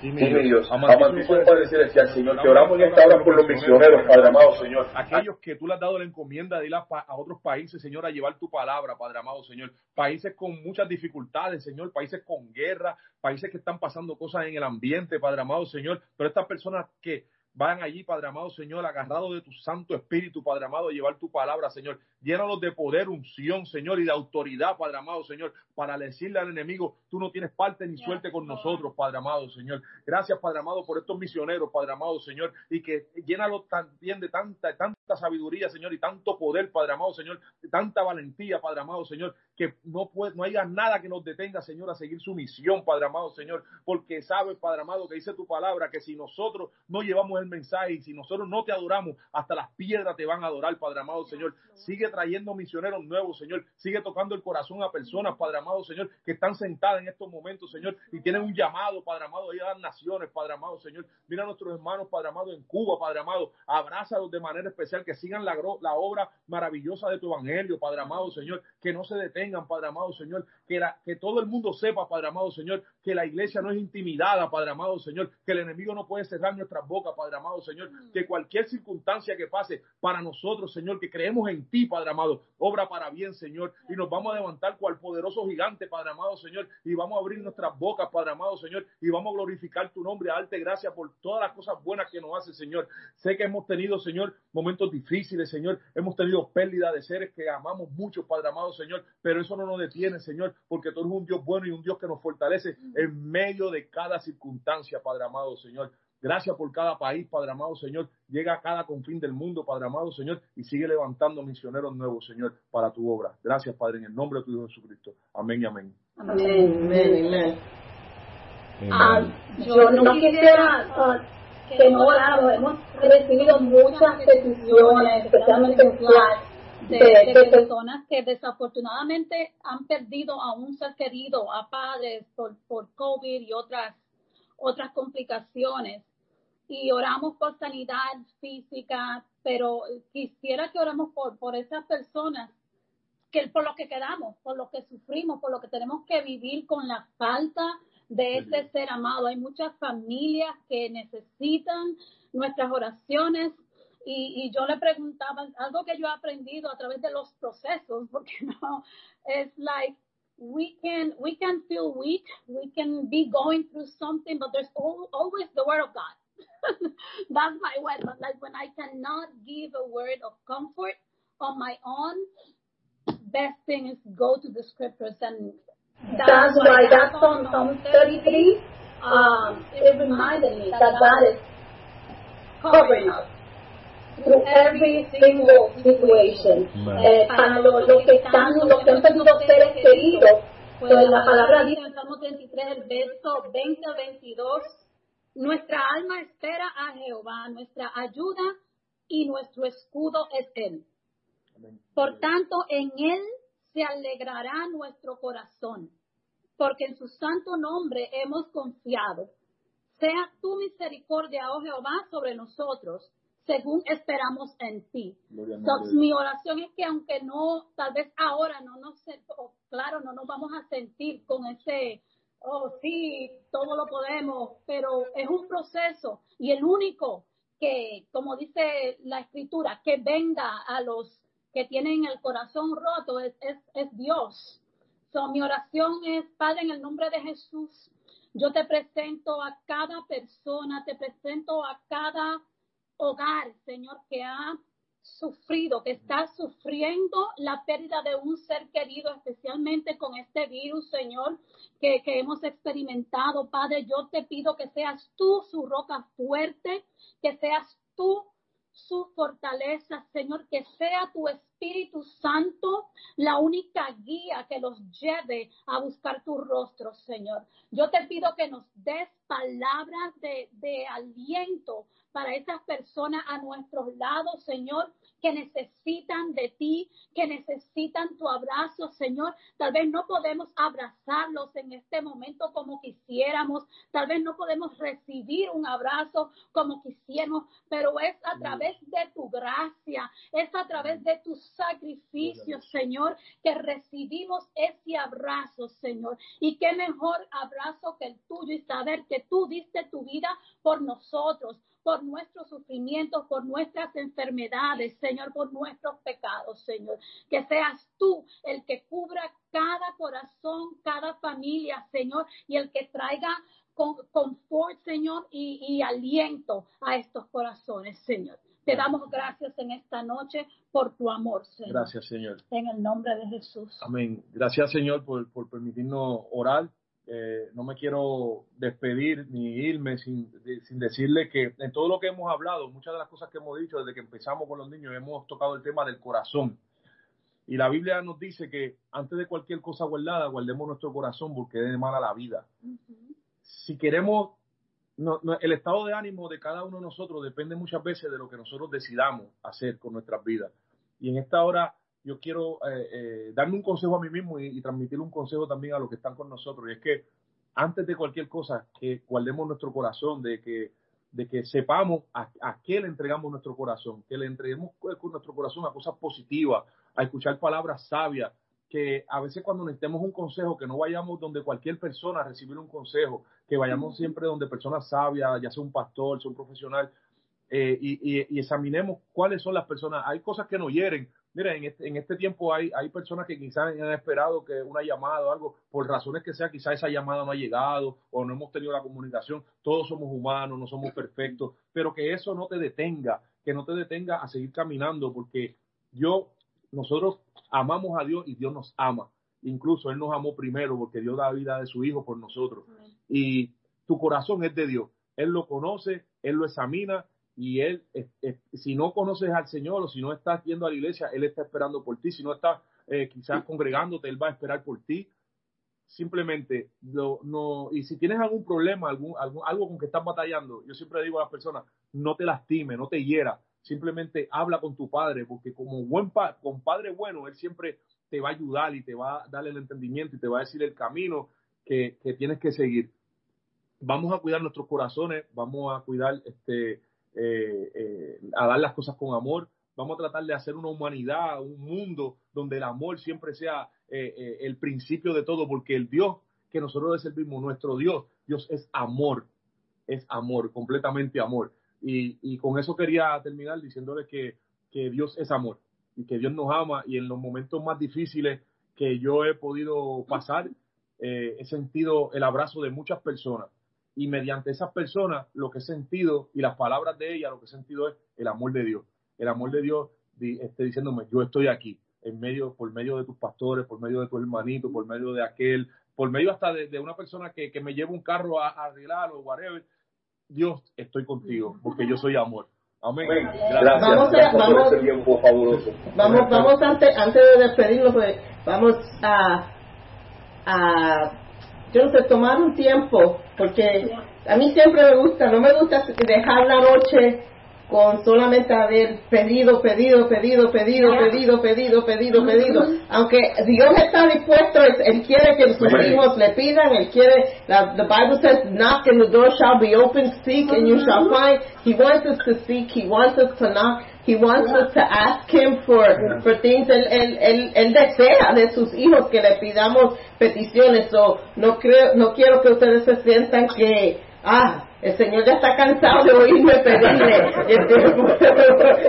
Sí, mi Dios. decir al Señor que oramos en esta hora por los misioneros, Padre amado, Señor. Aquellos que tú le has dado la encomienda de ir a, a, otros países, Señor, a llevar tu palabra, Padre amado, Señor. Países con muchas dificultades, Señor. Países con guerra, países que están pasando cosas en el ambiente, Padre amado, Señor. Pero estas personas que van allí, Padre amado, Señor, agarrados de tu Santo Espíritu, Padre amado, a llevar tu palabra, Señor. Llénalos de poder, unción, Señor, y de autoridad, Padre amado, Señor, para decirle al enemigo, tú no tienes parte ni suerte con nosotros, Padre amado, Señor. Gracias, Padre amado, por estos misioneros, Padre amado, Señor, y que llénalos también de tanta, tanta sabiduría, Señor, y tanto poder, Padre amado, Señor, tanta valentía, Padre amado, Señor, que no puede, no haya nada que nos detenga, Señor, a seguir su misión, Padre amado, Señor, porque sabes, Padre amado, que dice tu palabra, que si nosotros no llevamos el mensaje y si nosotros no te adoramos, hasta las piedras te van a adorar, Padre amado, Señor. Sigue trayendo misioneros nuevos, Señor. Sigue tocando el corazón a personas, Padre amado, Señor, que están sentadas en estos momentos, Señor, y tienen un llamado, Padre amado, a las naciones, Padre amado, Señor. Mira a nuestros hermanos, Padre amado, en Cuba, Padre amado. Abrázalos de manera especial Que sigan la, la obra maravillosa de tu evangelio, Padre amado Señor, que no se detengan, Padre amado Señor, que, la, que todo el mundo sepa, Padre amado Señor, que la iglesia no es intimidada, Padre amado Señor, que el enemigo no puede cerrar nuestras bocas, Padre amado Señor, que cualquier circunstancia que pase para nosotros, Señor, que creemos en ti, Padre amado, obra para bien, Señor, y nos vamos a levantar cual poderoso gigante, Padre amado Señor, y vamos a abrir nuestras bocas, Padre amado Señor, y vamos a glorificar tu nombre, darte gracias por todas las cosas buenas que nos hace, Señor. Sé que hemos tenido, Señor, momentos difíciles, Señor, hemos tenido pérdida de seres que amamos mucho, Padre amado Señor, pero eso no nos detiene, Señor, porque tú eres un Dios bueno y un Dios que nos fortalece en medio de cada circunstancia, Padre amado Señor. Gracias por cada país, Padre amado Señor. Llega a cada confín del mundo, Padre amado Señor, y sigue levantando misioneros nuevos, Señor, para tu obra. Gracias, Padre, en el nombre de tu Hijo Jesucristo. Amén y amén. Amén, amén, amén. Ah, yo no quisiera que no oráramos. Hemos recibido muchas peticiones, especialmente en Flash, de, de, personas que desafortunadamente han perdido a un ser querido, a padres por, por COVID y otras otras complicaciones. Y oramos por sanidad física, pero quisiera que oramos por, por esas personas que por lo que quedamos, por lo que sufrimos, por lo que tenemos que vivir con la falta de ese ser amado. Hay muchas familias que necesitan nuestras oraciones y, y, yo le preguntaba algo que yo he aprendido a través de los procesos, porque <laughs> no, es like we can we can feel weak, we can be going through something, but there's always the word of God. <laughs> That's my weapon. Like when I cannot give a word of comfort on my own, best thing is go to the scriptures and that's, why that song Psalm 33 um, it reminded me that God is covering us through every single situation. Eh, para los lo que están, los que han perdido seres queridos, pues la palabra dice en Salmo 33, el verso 20 al 22, nuestra alma espera a Jehová, nuestra ayuda y nuestro escudo es Él. Por tanto, en Él se alegrará nuestro corazón, porque en su santo nombre hemos confiado. Sea tu misericordia, oh Jehová, sobre nosotros según esperamos en ti. mi oración es que aunque no, tal vez ahora no nos, claro, no nos vamos a sentir con ese, oh sí, todo lo podemos, pero es un proceso y el único que, como dice la escritura, que venga a los que tienen el corazón roto es, es, es Dios. So, mi oración es, Padre, en el nombre de Jesús, yo te presento a cada persona, te presento a cada hogar, Señor, que ha sufrido, que está sufriendo la pérdida de un ser querido, especialmente con este virus, Señor, que, que, hemos experimentado. Padre, yo te pido que seas tú su roca fuerte, que seas tú su fortaleza, Señor, que sea tu Espíritu Santo la única guía que los lleve a buscar tu rostro, Señor. Yo te pido que nos des palabras de, de aliento para esas personas a nuestros lados, Señor, que necesitan de ti, que necesitan tu abrazo, Señor. Tal vez no podemos abrazarlos en este momento como quisiéramos, tal vez no podemos recibir un abrazo como quisiéramos, pero es a través de tu gracia, es a través de tu sacrificio, Señor, que recibimos ese abrazo, Señor. Y qué mejor abrazo que el tuyo y saber que tú diste tu vida por nosotros por nuestros sufrimientos, por nuestras enfermedades, Señor, por nuestros pecados, Señor. Que seas tú el que cubra cada corazón, cada familia, Señor, y el que traiga confort, Señor, y, aliento a estos corazones, Señor. Te damos gracias en esta noche por tu amor, Señor. Gracias, Señor. En el nombre de Jesús. Amén. Gracias, Señor, por, por permitirnos orar eh, no me quiero despedir ni irme sin, sin, decirle que en todo lo que hemos hablado, muchas de las cosas que hemos dicho desde que empezamos con los niños, hemos tocado el tema del corazón. Y la Biblia nos dice que antes de cualquier cosa guardada, guardemos nuestro corazón porque es de mala la vida. Si queremos, el estado de ánimo de cada uno de nosotros depende muchas veces de lo que nosotros decidamos hacer con nuestras vidas. Y en esta hora yo quiero eh, eh, darme un consejo a mí mismo y, transmitir un consejo también a los que están con nosotros. Y es que antes de cualquier cosa, que guardemos nuestro corazón, de que, de que sepamos a, a, qué le entregamos nuestro corazón, que le entreguemos nuestro corazón a cosas positivas, a escuchar palabras sabias, que a veces cuando necesitemos un consejo, que no vayamos donde cualquier persona a recibir un consejo, que vayamos siempre donde personas sabias, ya sea un pastor, sea un profesional, eh, y, y, y, examinemos cuáles son las personas. Hay cosas que nos hieren. Mira, en este, en este tiempo hay, hay personas que quizás han esperado que una llamada o algo, por razones que sea, quizás esa llamada no ha llegado o no hemos tenido la comunicación. Todos somos humanos, no somos perfectos, pero que eso no te detenga, que no te detenga a seguir caminando, porque yo, nosotros amamos a Dios y Dios nos ama. Incluso Él nos amó primero porque Dios da vida de su Hijo por nosotros. Y tu corazón es de Dios. Él lo conoce, Él lo examina y él, si no conoces al Señor o si no estás yendo a la iglesia, Él está esperando por ti. Si no estás eh, quizás congregándote, Él va a esperar por ti. Simplemente, lo, no, y si tienes algún problema, algún, algún, algo con que estás batallando, yo siempre digo a las personas, no te lastime, no te hiera. Simplemente habla con tu padre, porque como buen pa, con padre bueno, Él siempre te va a ayudar y te va a dar el entendimiento y te va a decir el camino que, que tienes que seguir. Vamos a cuidar nuestros corazones, vamos a cuidar este, eh, eh, a dar las cosas con amor. Vamos a tratar de hacer una humanidad, un mundo donde el amor siempre sea eh, el principio de todo, porque el Dios que nosotros servimos, nuestro Dios, Dios es amor, es amor, completamente amor. Y, y con eso quería terminar diciéndole que, que Dios es amor y que Dios nos ama y en los momentos más difíciles que yo he podido pasar, he sentido el abrazo de muchas personas y mediante esas personas lo que he sentido y las palabras de ella lo que he sentido es el amor de Dios. El amor de Dios esté diciéndome, yo estoy aquí, en medio, por medio de tus pastores, por medio de tu hermanito, por medio de aquel, por medio hasta de, una persona que, que, me lleva un carro a, a arreglar o whatever. Dios, estoy contigo, porque yo soy amor. Amén. Gracias, vamos a, vamos, este tiempo fabuloso. Vamos, vamos antes, antes de despedirnos, pues, vamos a, a yo no sé, tomar un tiempo, porque a mí siempre me gusta, no me gusta dejar la noche con solamente haber pedido, pedido, pedido, pedido, pedido, pedido, pedido, pedido. Aunque Dios está dispuesto, Él quiere que sus hijos le pidan, Él quiere, la, the Bible says, knock and the door shall be open, seek and you shall find. He wants us to seek, He wants us to knock. He wants us to ask Him for, for things. Él, él, él, él, desea de sus hijos que le pidamos peticiones. So, no creo, no quiero que ustedes se sientan que, ah, el Señor ya está cansado de oírme pedirle,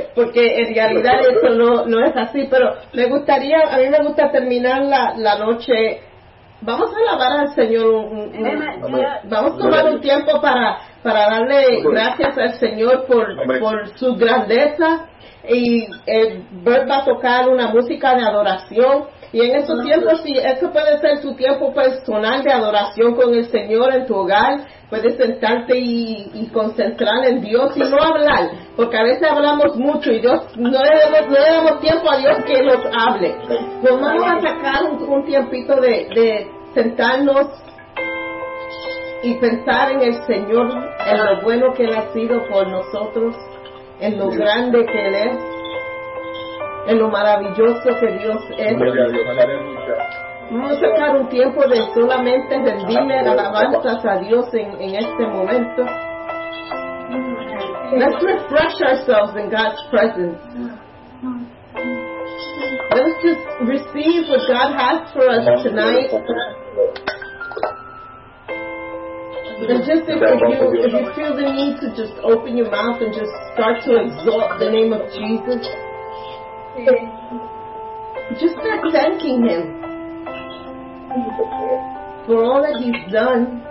<laughs> <laughs> porque en realidad eso no, no es así, pero me gustaría, a mí me gusta terminar la, la noche, vamos a alabar al Señor, vamos a tomar un tiempo para, para darle gracias al Señor por, por su grandeza. Y eh, Bert va a tocar una música de adoración. Y en esos tiempos, si eso puede ser su tiempo personal de adoración con el Señor en tu hogar, puedes sentarte y, y concentrar en Dios y no hablar, porque a veces hablamos mucho y Dios no le damos, no le damos tiempo a Dios que nos hable. Pues vamos a sacar un, un tiempito de, de sentarnos y pensar en el Señor, en lo bueno que Él ha sido por nosotros, en lo grande que Él es en lo maravilloso que Dios es. Vamos a sacar un tiempo de solamente rendirle alabanzas a Dios en, en este momento. Let's refresh ourselves in God's presence. Let's just receive what God has for us tonight. And just if, if you if you feel the need to just open your mouth and just start to exalt the name of Jesus. Just start thanking Him for all that He's done.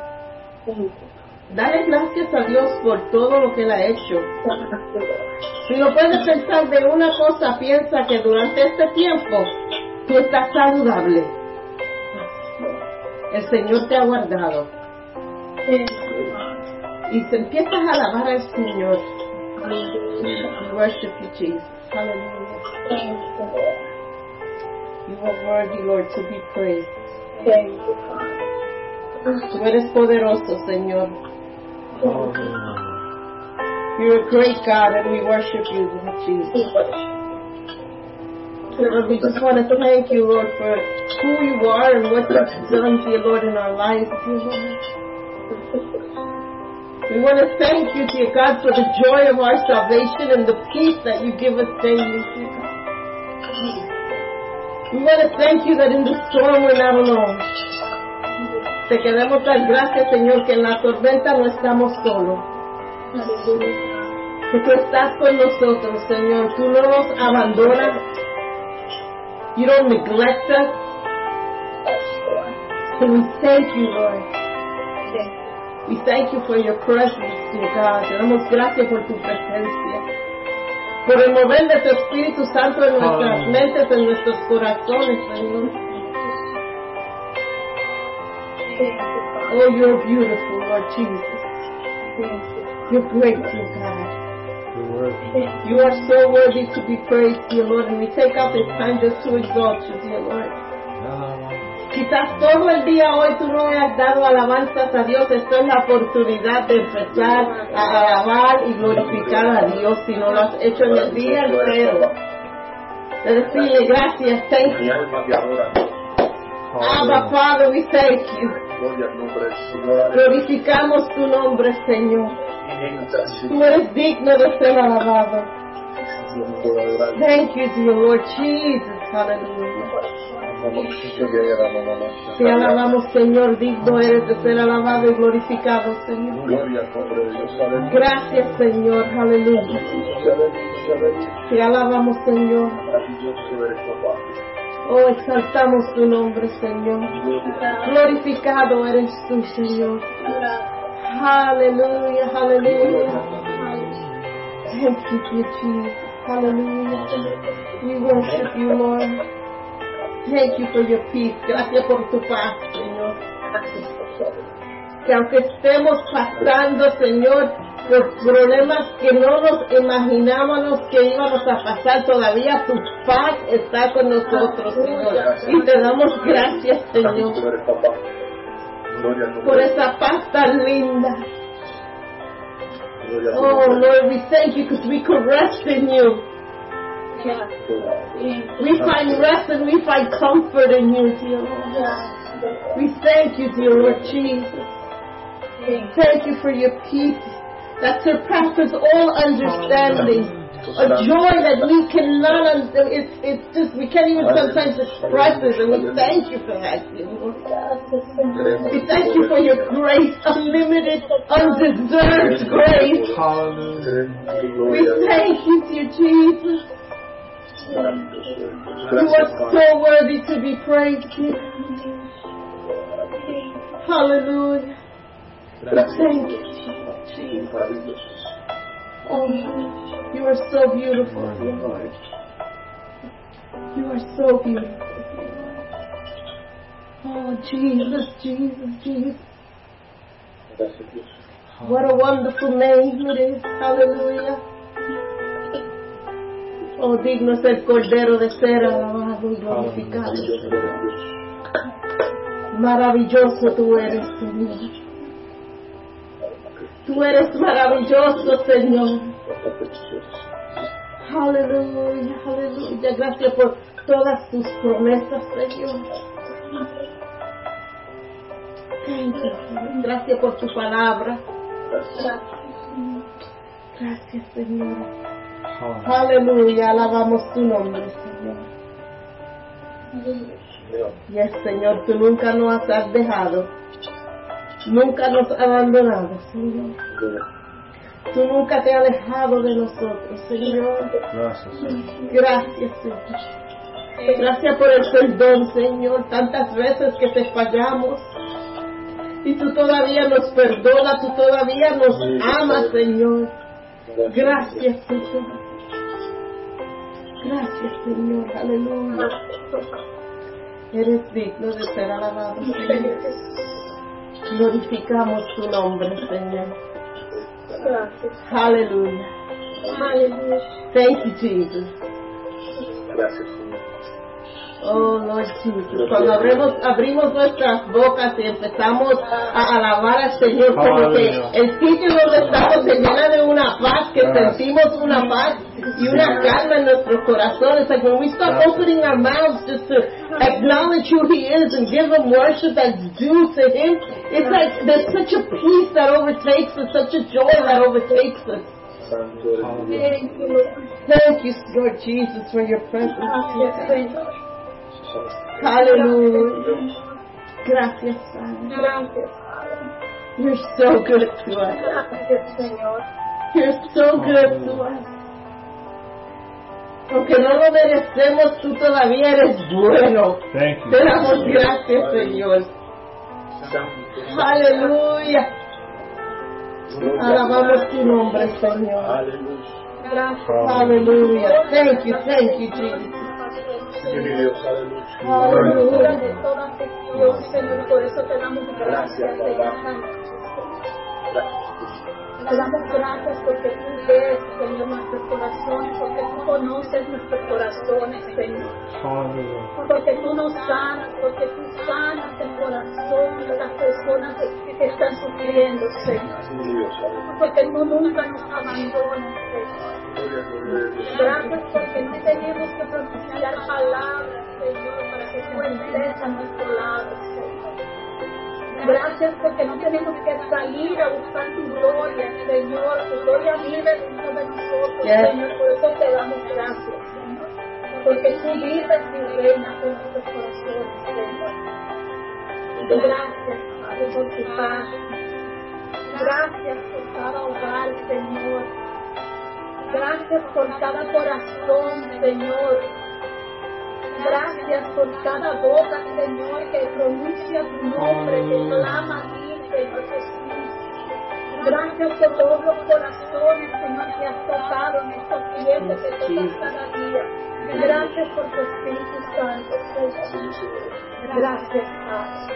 Dale gracias a Dios por todo lo que Él ha hecho. Si no puedes pensar de una cosa, piensa que durante este tiempo tú estás saludable. El Señor te ha guardado. Y se empiezas a alabar al Señor. Worship you, Jesus. Hallelujah. You are worthy, Lord, to be praised. Tú eres poderoso, Señor. You're a great God, and we worship you, Lord Jesus. Lord, we just want to thank you, Lord, for who you are and what you've done, dear Lord, in our lives, Lord. We want to thank you, dear God, for the joy of our salvation and the peace that you give us daily, dear God. We want to thank you that in the storm we're not alone. Te queremos dar gracias, Señor, que en la tormenta no estamos solos. Que tú estás con nosotros, Señor. Tú no nos abandonas. You don't neglect us. So we thank you, Lord. We thank you for your presence, dear God. Te damos gracias por tu presencia. Por el mover de tu Espíritu Santo en nuestras Amén. mentes, en nuestros corazones, Señor. Oh, you're beautiful, Lord Jesus. You're great, dear God. You are so worthy to be praised, dear Lord, and we take out this time just to exalt you, dear Lord. Quizás todo el día hoy tú no has dado alabanzas a Dios, esta es la oportunidad de empezar a alabar y glorificar a Dios si no lo has hecho en el día entero. De decirle gracias, thank you. Abba Father, we thank you. Glorificamos tu nombre, Señor. Tú eres digno de ser alabado. Thank you, dear Lord Jesus. Hallelujah. Te alabamos, Señor, digno eres de ser alabado y glorificado, Señor. Gracias, Señor, aleluya. Te alabamos, Señor. Oh, exaltamos tu nombre, Señor. Glorificado eres tú, Señor. Aleluya, aleluya. Thank you, Jesus. Hallelujah. We worship you, Lord. Thank you for your peace. Gracias por tu paz, Señor. Que aunque estemos pasando, Señor, los problemas que no nos imaginábamos que íbamos a pasar, todavía tu paz está con nosotros, Señor. Y te damos gracias, Señor, por esa paz tan linda. Oh, Lord, we thank you because we can rest in you. Dios. We find rest and we find comfort in you, dear Lord. We thank you, dear Lord Jesus. Thank you for your peace that surpasses all understanding. A joy that we cannot, un- it's, it's just, we can't even sometimes express it, and we thank you for that, dear Lord. We thank you for your grace, unlimited, undeserved grace. Hallelujah. We thank you, dear Jesus. You are so worthy to be praised, dear. Hallelujah. Thank you, Jesus. Oh, you are so beautiful, Lord. You are so beautiful. Oh, Jesus, Jesus, Jesus. What a wonderful name it is. Hallelujah. Oh, digno es el Cordero de ser alabado y glorificado. Maravilloso tú eres, Señor. Tú eres maravilloso, Señor. Aleluya, aleluya. Gracias por todas tus promesas, Señor. Gracias por tu palabra. Gracias, Señor. Aleluya, alabamos tu nombre, Señor. Yes, Señor, tú nunca nos has dejado. Nunca nos has abandonado, Señor. Tú nunca te has alejado de nosotros, Señor. Gracias, Señor. Gracias, Señor. Gracias por el perdón, Señor. Tantas veces que te fallamos. Y tú todavía nos perdonas, tú todavía nos amas, Señor. Gracias, Señor. Gracias, Señor. Aleluya. Eres digno de ser alabado, Señor. Glorificamos tu nombre, Señor. Aleluya. Aleluya. Thank you, Jesus. Gracias, Señor. Oh, Lord Jesus. Cuando abrimos, abrimos nuestras bocas y empezamos a alabar al Señor, como que el sitio donde estamos se llena de una paz, que Gracias. sentimos una paz y una calma en nuestros corazones. Like when we start opening our mouths just to acknowledge who He is and give Him worship that's due to Him, it's like there's such a peace that overtakes us, such a joy that overtakes us. Santo eres tu Dios. Thank you, Lord. Thank you, Lord Jesus, for your presence. Hallelujah. Gracias, Gracias, You're so good to us. You're so good to us. Aunque no lo merecemos, tú todavía eres bueno. Thank you. Te damos gracias, Señor. Aleluya. Alabamos tu nombre, Señor. Aleluya. Gracias. Aleluya. Thank you, thank you, Jesus. Aleluya. De toda aflicción, Señor, por eso te damos gracias Señor. Te damos gracias porque tú ves, Señor, porque tú conoces nuestros corazones, Señor. Porque tú nos sanas, porque tú sanas el corazón de las personas que, están sufriendo, Señor. Porque tú nunca nos abandonas, Señor. Gracias porque no tenemos que pronunciar palabras, Señor, para que tú estés a nuestro lado. Gracias porque no tenemos que salir a buscar tu gloria, Señor. Tu gloria vive dentro de nosotros, Yes. Señor. Por eso te damos gracias, Señor. Porque tú vives y reinas en nuestros corazones, Señor. Gracias, Padre, por tu paz. Gracias por cada hogar, Señor. Gracias por cada corazón, Señor. Gracias por cada boca, Señor, que pronuncia tu nombre, que clama a ti, Señor Jesús. Gracias por todos los corazones, Señor, que has tocado en estos tiempos, que tocas cada día. Gracias por tu Espíritu Santo, Señor. Gracias, Padre.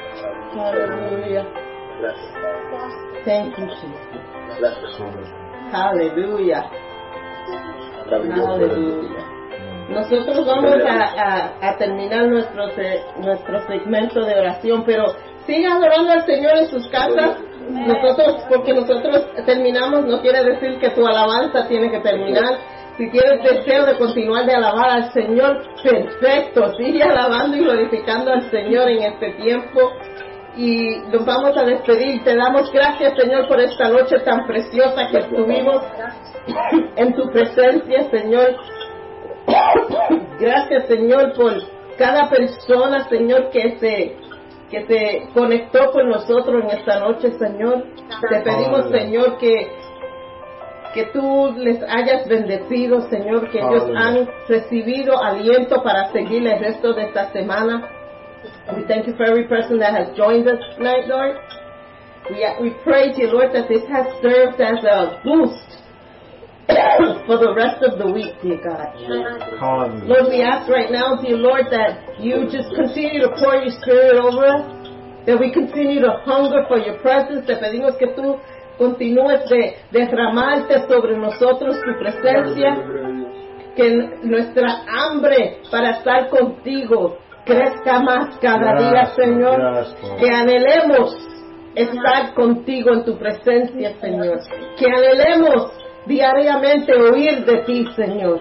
Hallelujah. Gracias. Thank you, Jesus. Gracias, tú. Aleluya. Nosotros vamos a, a- terminar nuestro, nuestro segmento de oración, pero siga adorando al Señor en sus casas. Nosotros, porque nosotros terminamos, no quiere decir que tu alabanza tiene que terminar. Si tienes deseo de continuar de alabar al Señor, perfecto. Sigue alabando y glorificando al Señor en este tiempo. Y nos vamos a despedir. Te damos gracias, Señor, por esta noche tan preciosa que estuvimos en tu presencia, Señor. Gracias, Señor, por cada persona, Señor, que se que se conectó con nosotros en esta noche, Señor. Te pedimos, Aleluya. Señor, que que tú les hayas bendecido, Señor, que ellos Aleluya. han recibido aliento para seguir el resto de esta semana. We thank you for every person that has joined us tonight, Lord. We, we pray, dear Lord, that this has served as a boost <coughs> for the rest of the week, dear God. Hallelujah. Lord, we ask right now, dear Lord, that you just continue to pour your spirit over us, that we continue to hunger for your presence. Te pedimos que tú continúes de derramarte sobre nosotros tu presencia, que nuestra hambre para estar contigo crezca más cada día, Señor, que anhelemos estar contigo en tu presencia, Señor, que anhelemos diariamente oír de ti, Señor,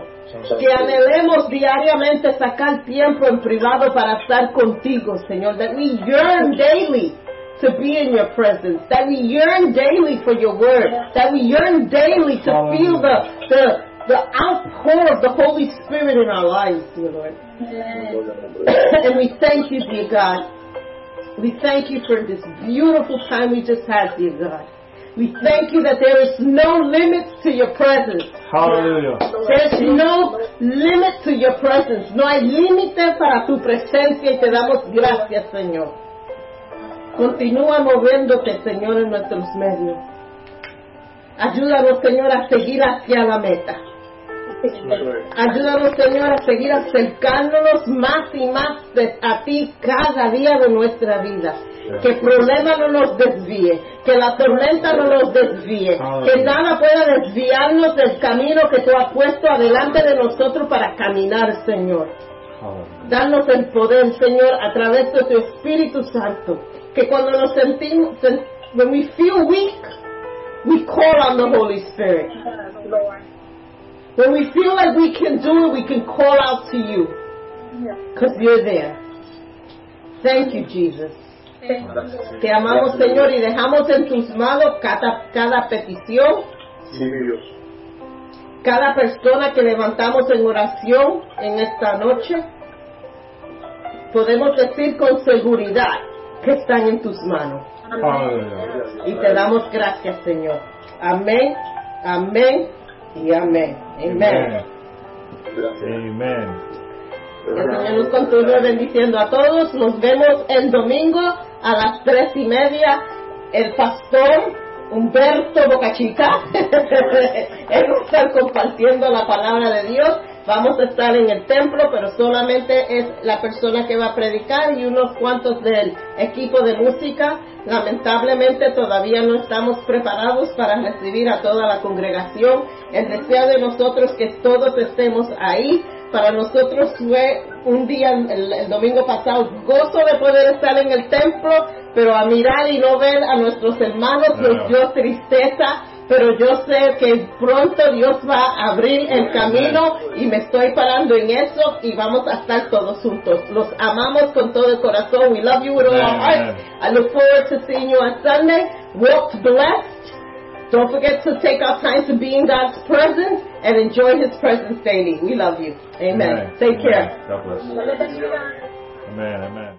que anhelemos diariamente sacar tiempo en privado para estar contigo, Señor, that we yearn daily to be in your presence, that we yearn daily for your word, that we yearn daily to feel the, the, the outpour of the Holy Spirit in our lives, dear Lord. and we thank you, dear God. We thank you for this beautiful time we just had, dear God. We thank you that there is no limit to your presence. Hallelujah. There's no limit to your presence. No hay límite para tu presencia y te damos gracias, Señor. Continúa moviéndote, Señor, en nuestros medios. Ayúdanos, Señor, a seguir hacia la meta. Ayúdanos, Señor, a seguir acercándonos más y más a ti cada día de nuestra vida. Que el problema no nos desvíe, que la tormenta no nos desvíe, que nada pueda desviarnos del camino que tú has puesto adelante de nosotros para caminar, Señor. Danos el poder, Señor, a través de tu Espíritu Santo. Que cuando nos sentimos, sen- when we feel weak, we call on the Holy Spirit. When we feel like we can do it, we can call out to you because you're there. Thank you, Jesus. Te amamos, Señor, y dejamos en tus manos cada, cada petición, Sí, mi Dios. cada persona que levantamos en oración en esta noche. Podemos decir con seguridad que están en tus manos. Y te damos gracias, Señor. Amén, amén y amén. Amén. Amen. Que el Señor nos continúe bendiciendo a todos. Nos vemos el domingo a las tres y media. El pastor Humberto Bocachica, <laughs> él va a estar compartiendo la palabra de Dios. Vamos a estar en el templo, pero solamente es la persona que va a predicar y unos cuantos del equipo de música. Lamentablemente todavía no estamos preparados para recibir a toda la congregación. El deseo de nosotros que todos estemos ahí para nosotros fue un día, el, el domingo pasado, gozo de poder estar en el templo, pero a mirar y no ver a nuestros hermanos nos dio tristeza, pero yo sé que pronto Dios va a abrir el camino y me estoy parando en eso y vamos a estar todos juntos. Los amamos con todo el corazón. We love you with all our heart. I look forward to seeing you on Sunday. Walk blessed. Don't forget to take our time to be in God's presence and enjoy His presence daily. We love you. Amen. Take care. God bless. Dios. Amen. Amen.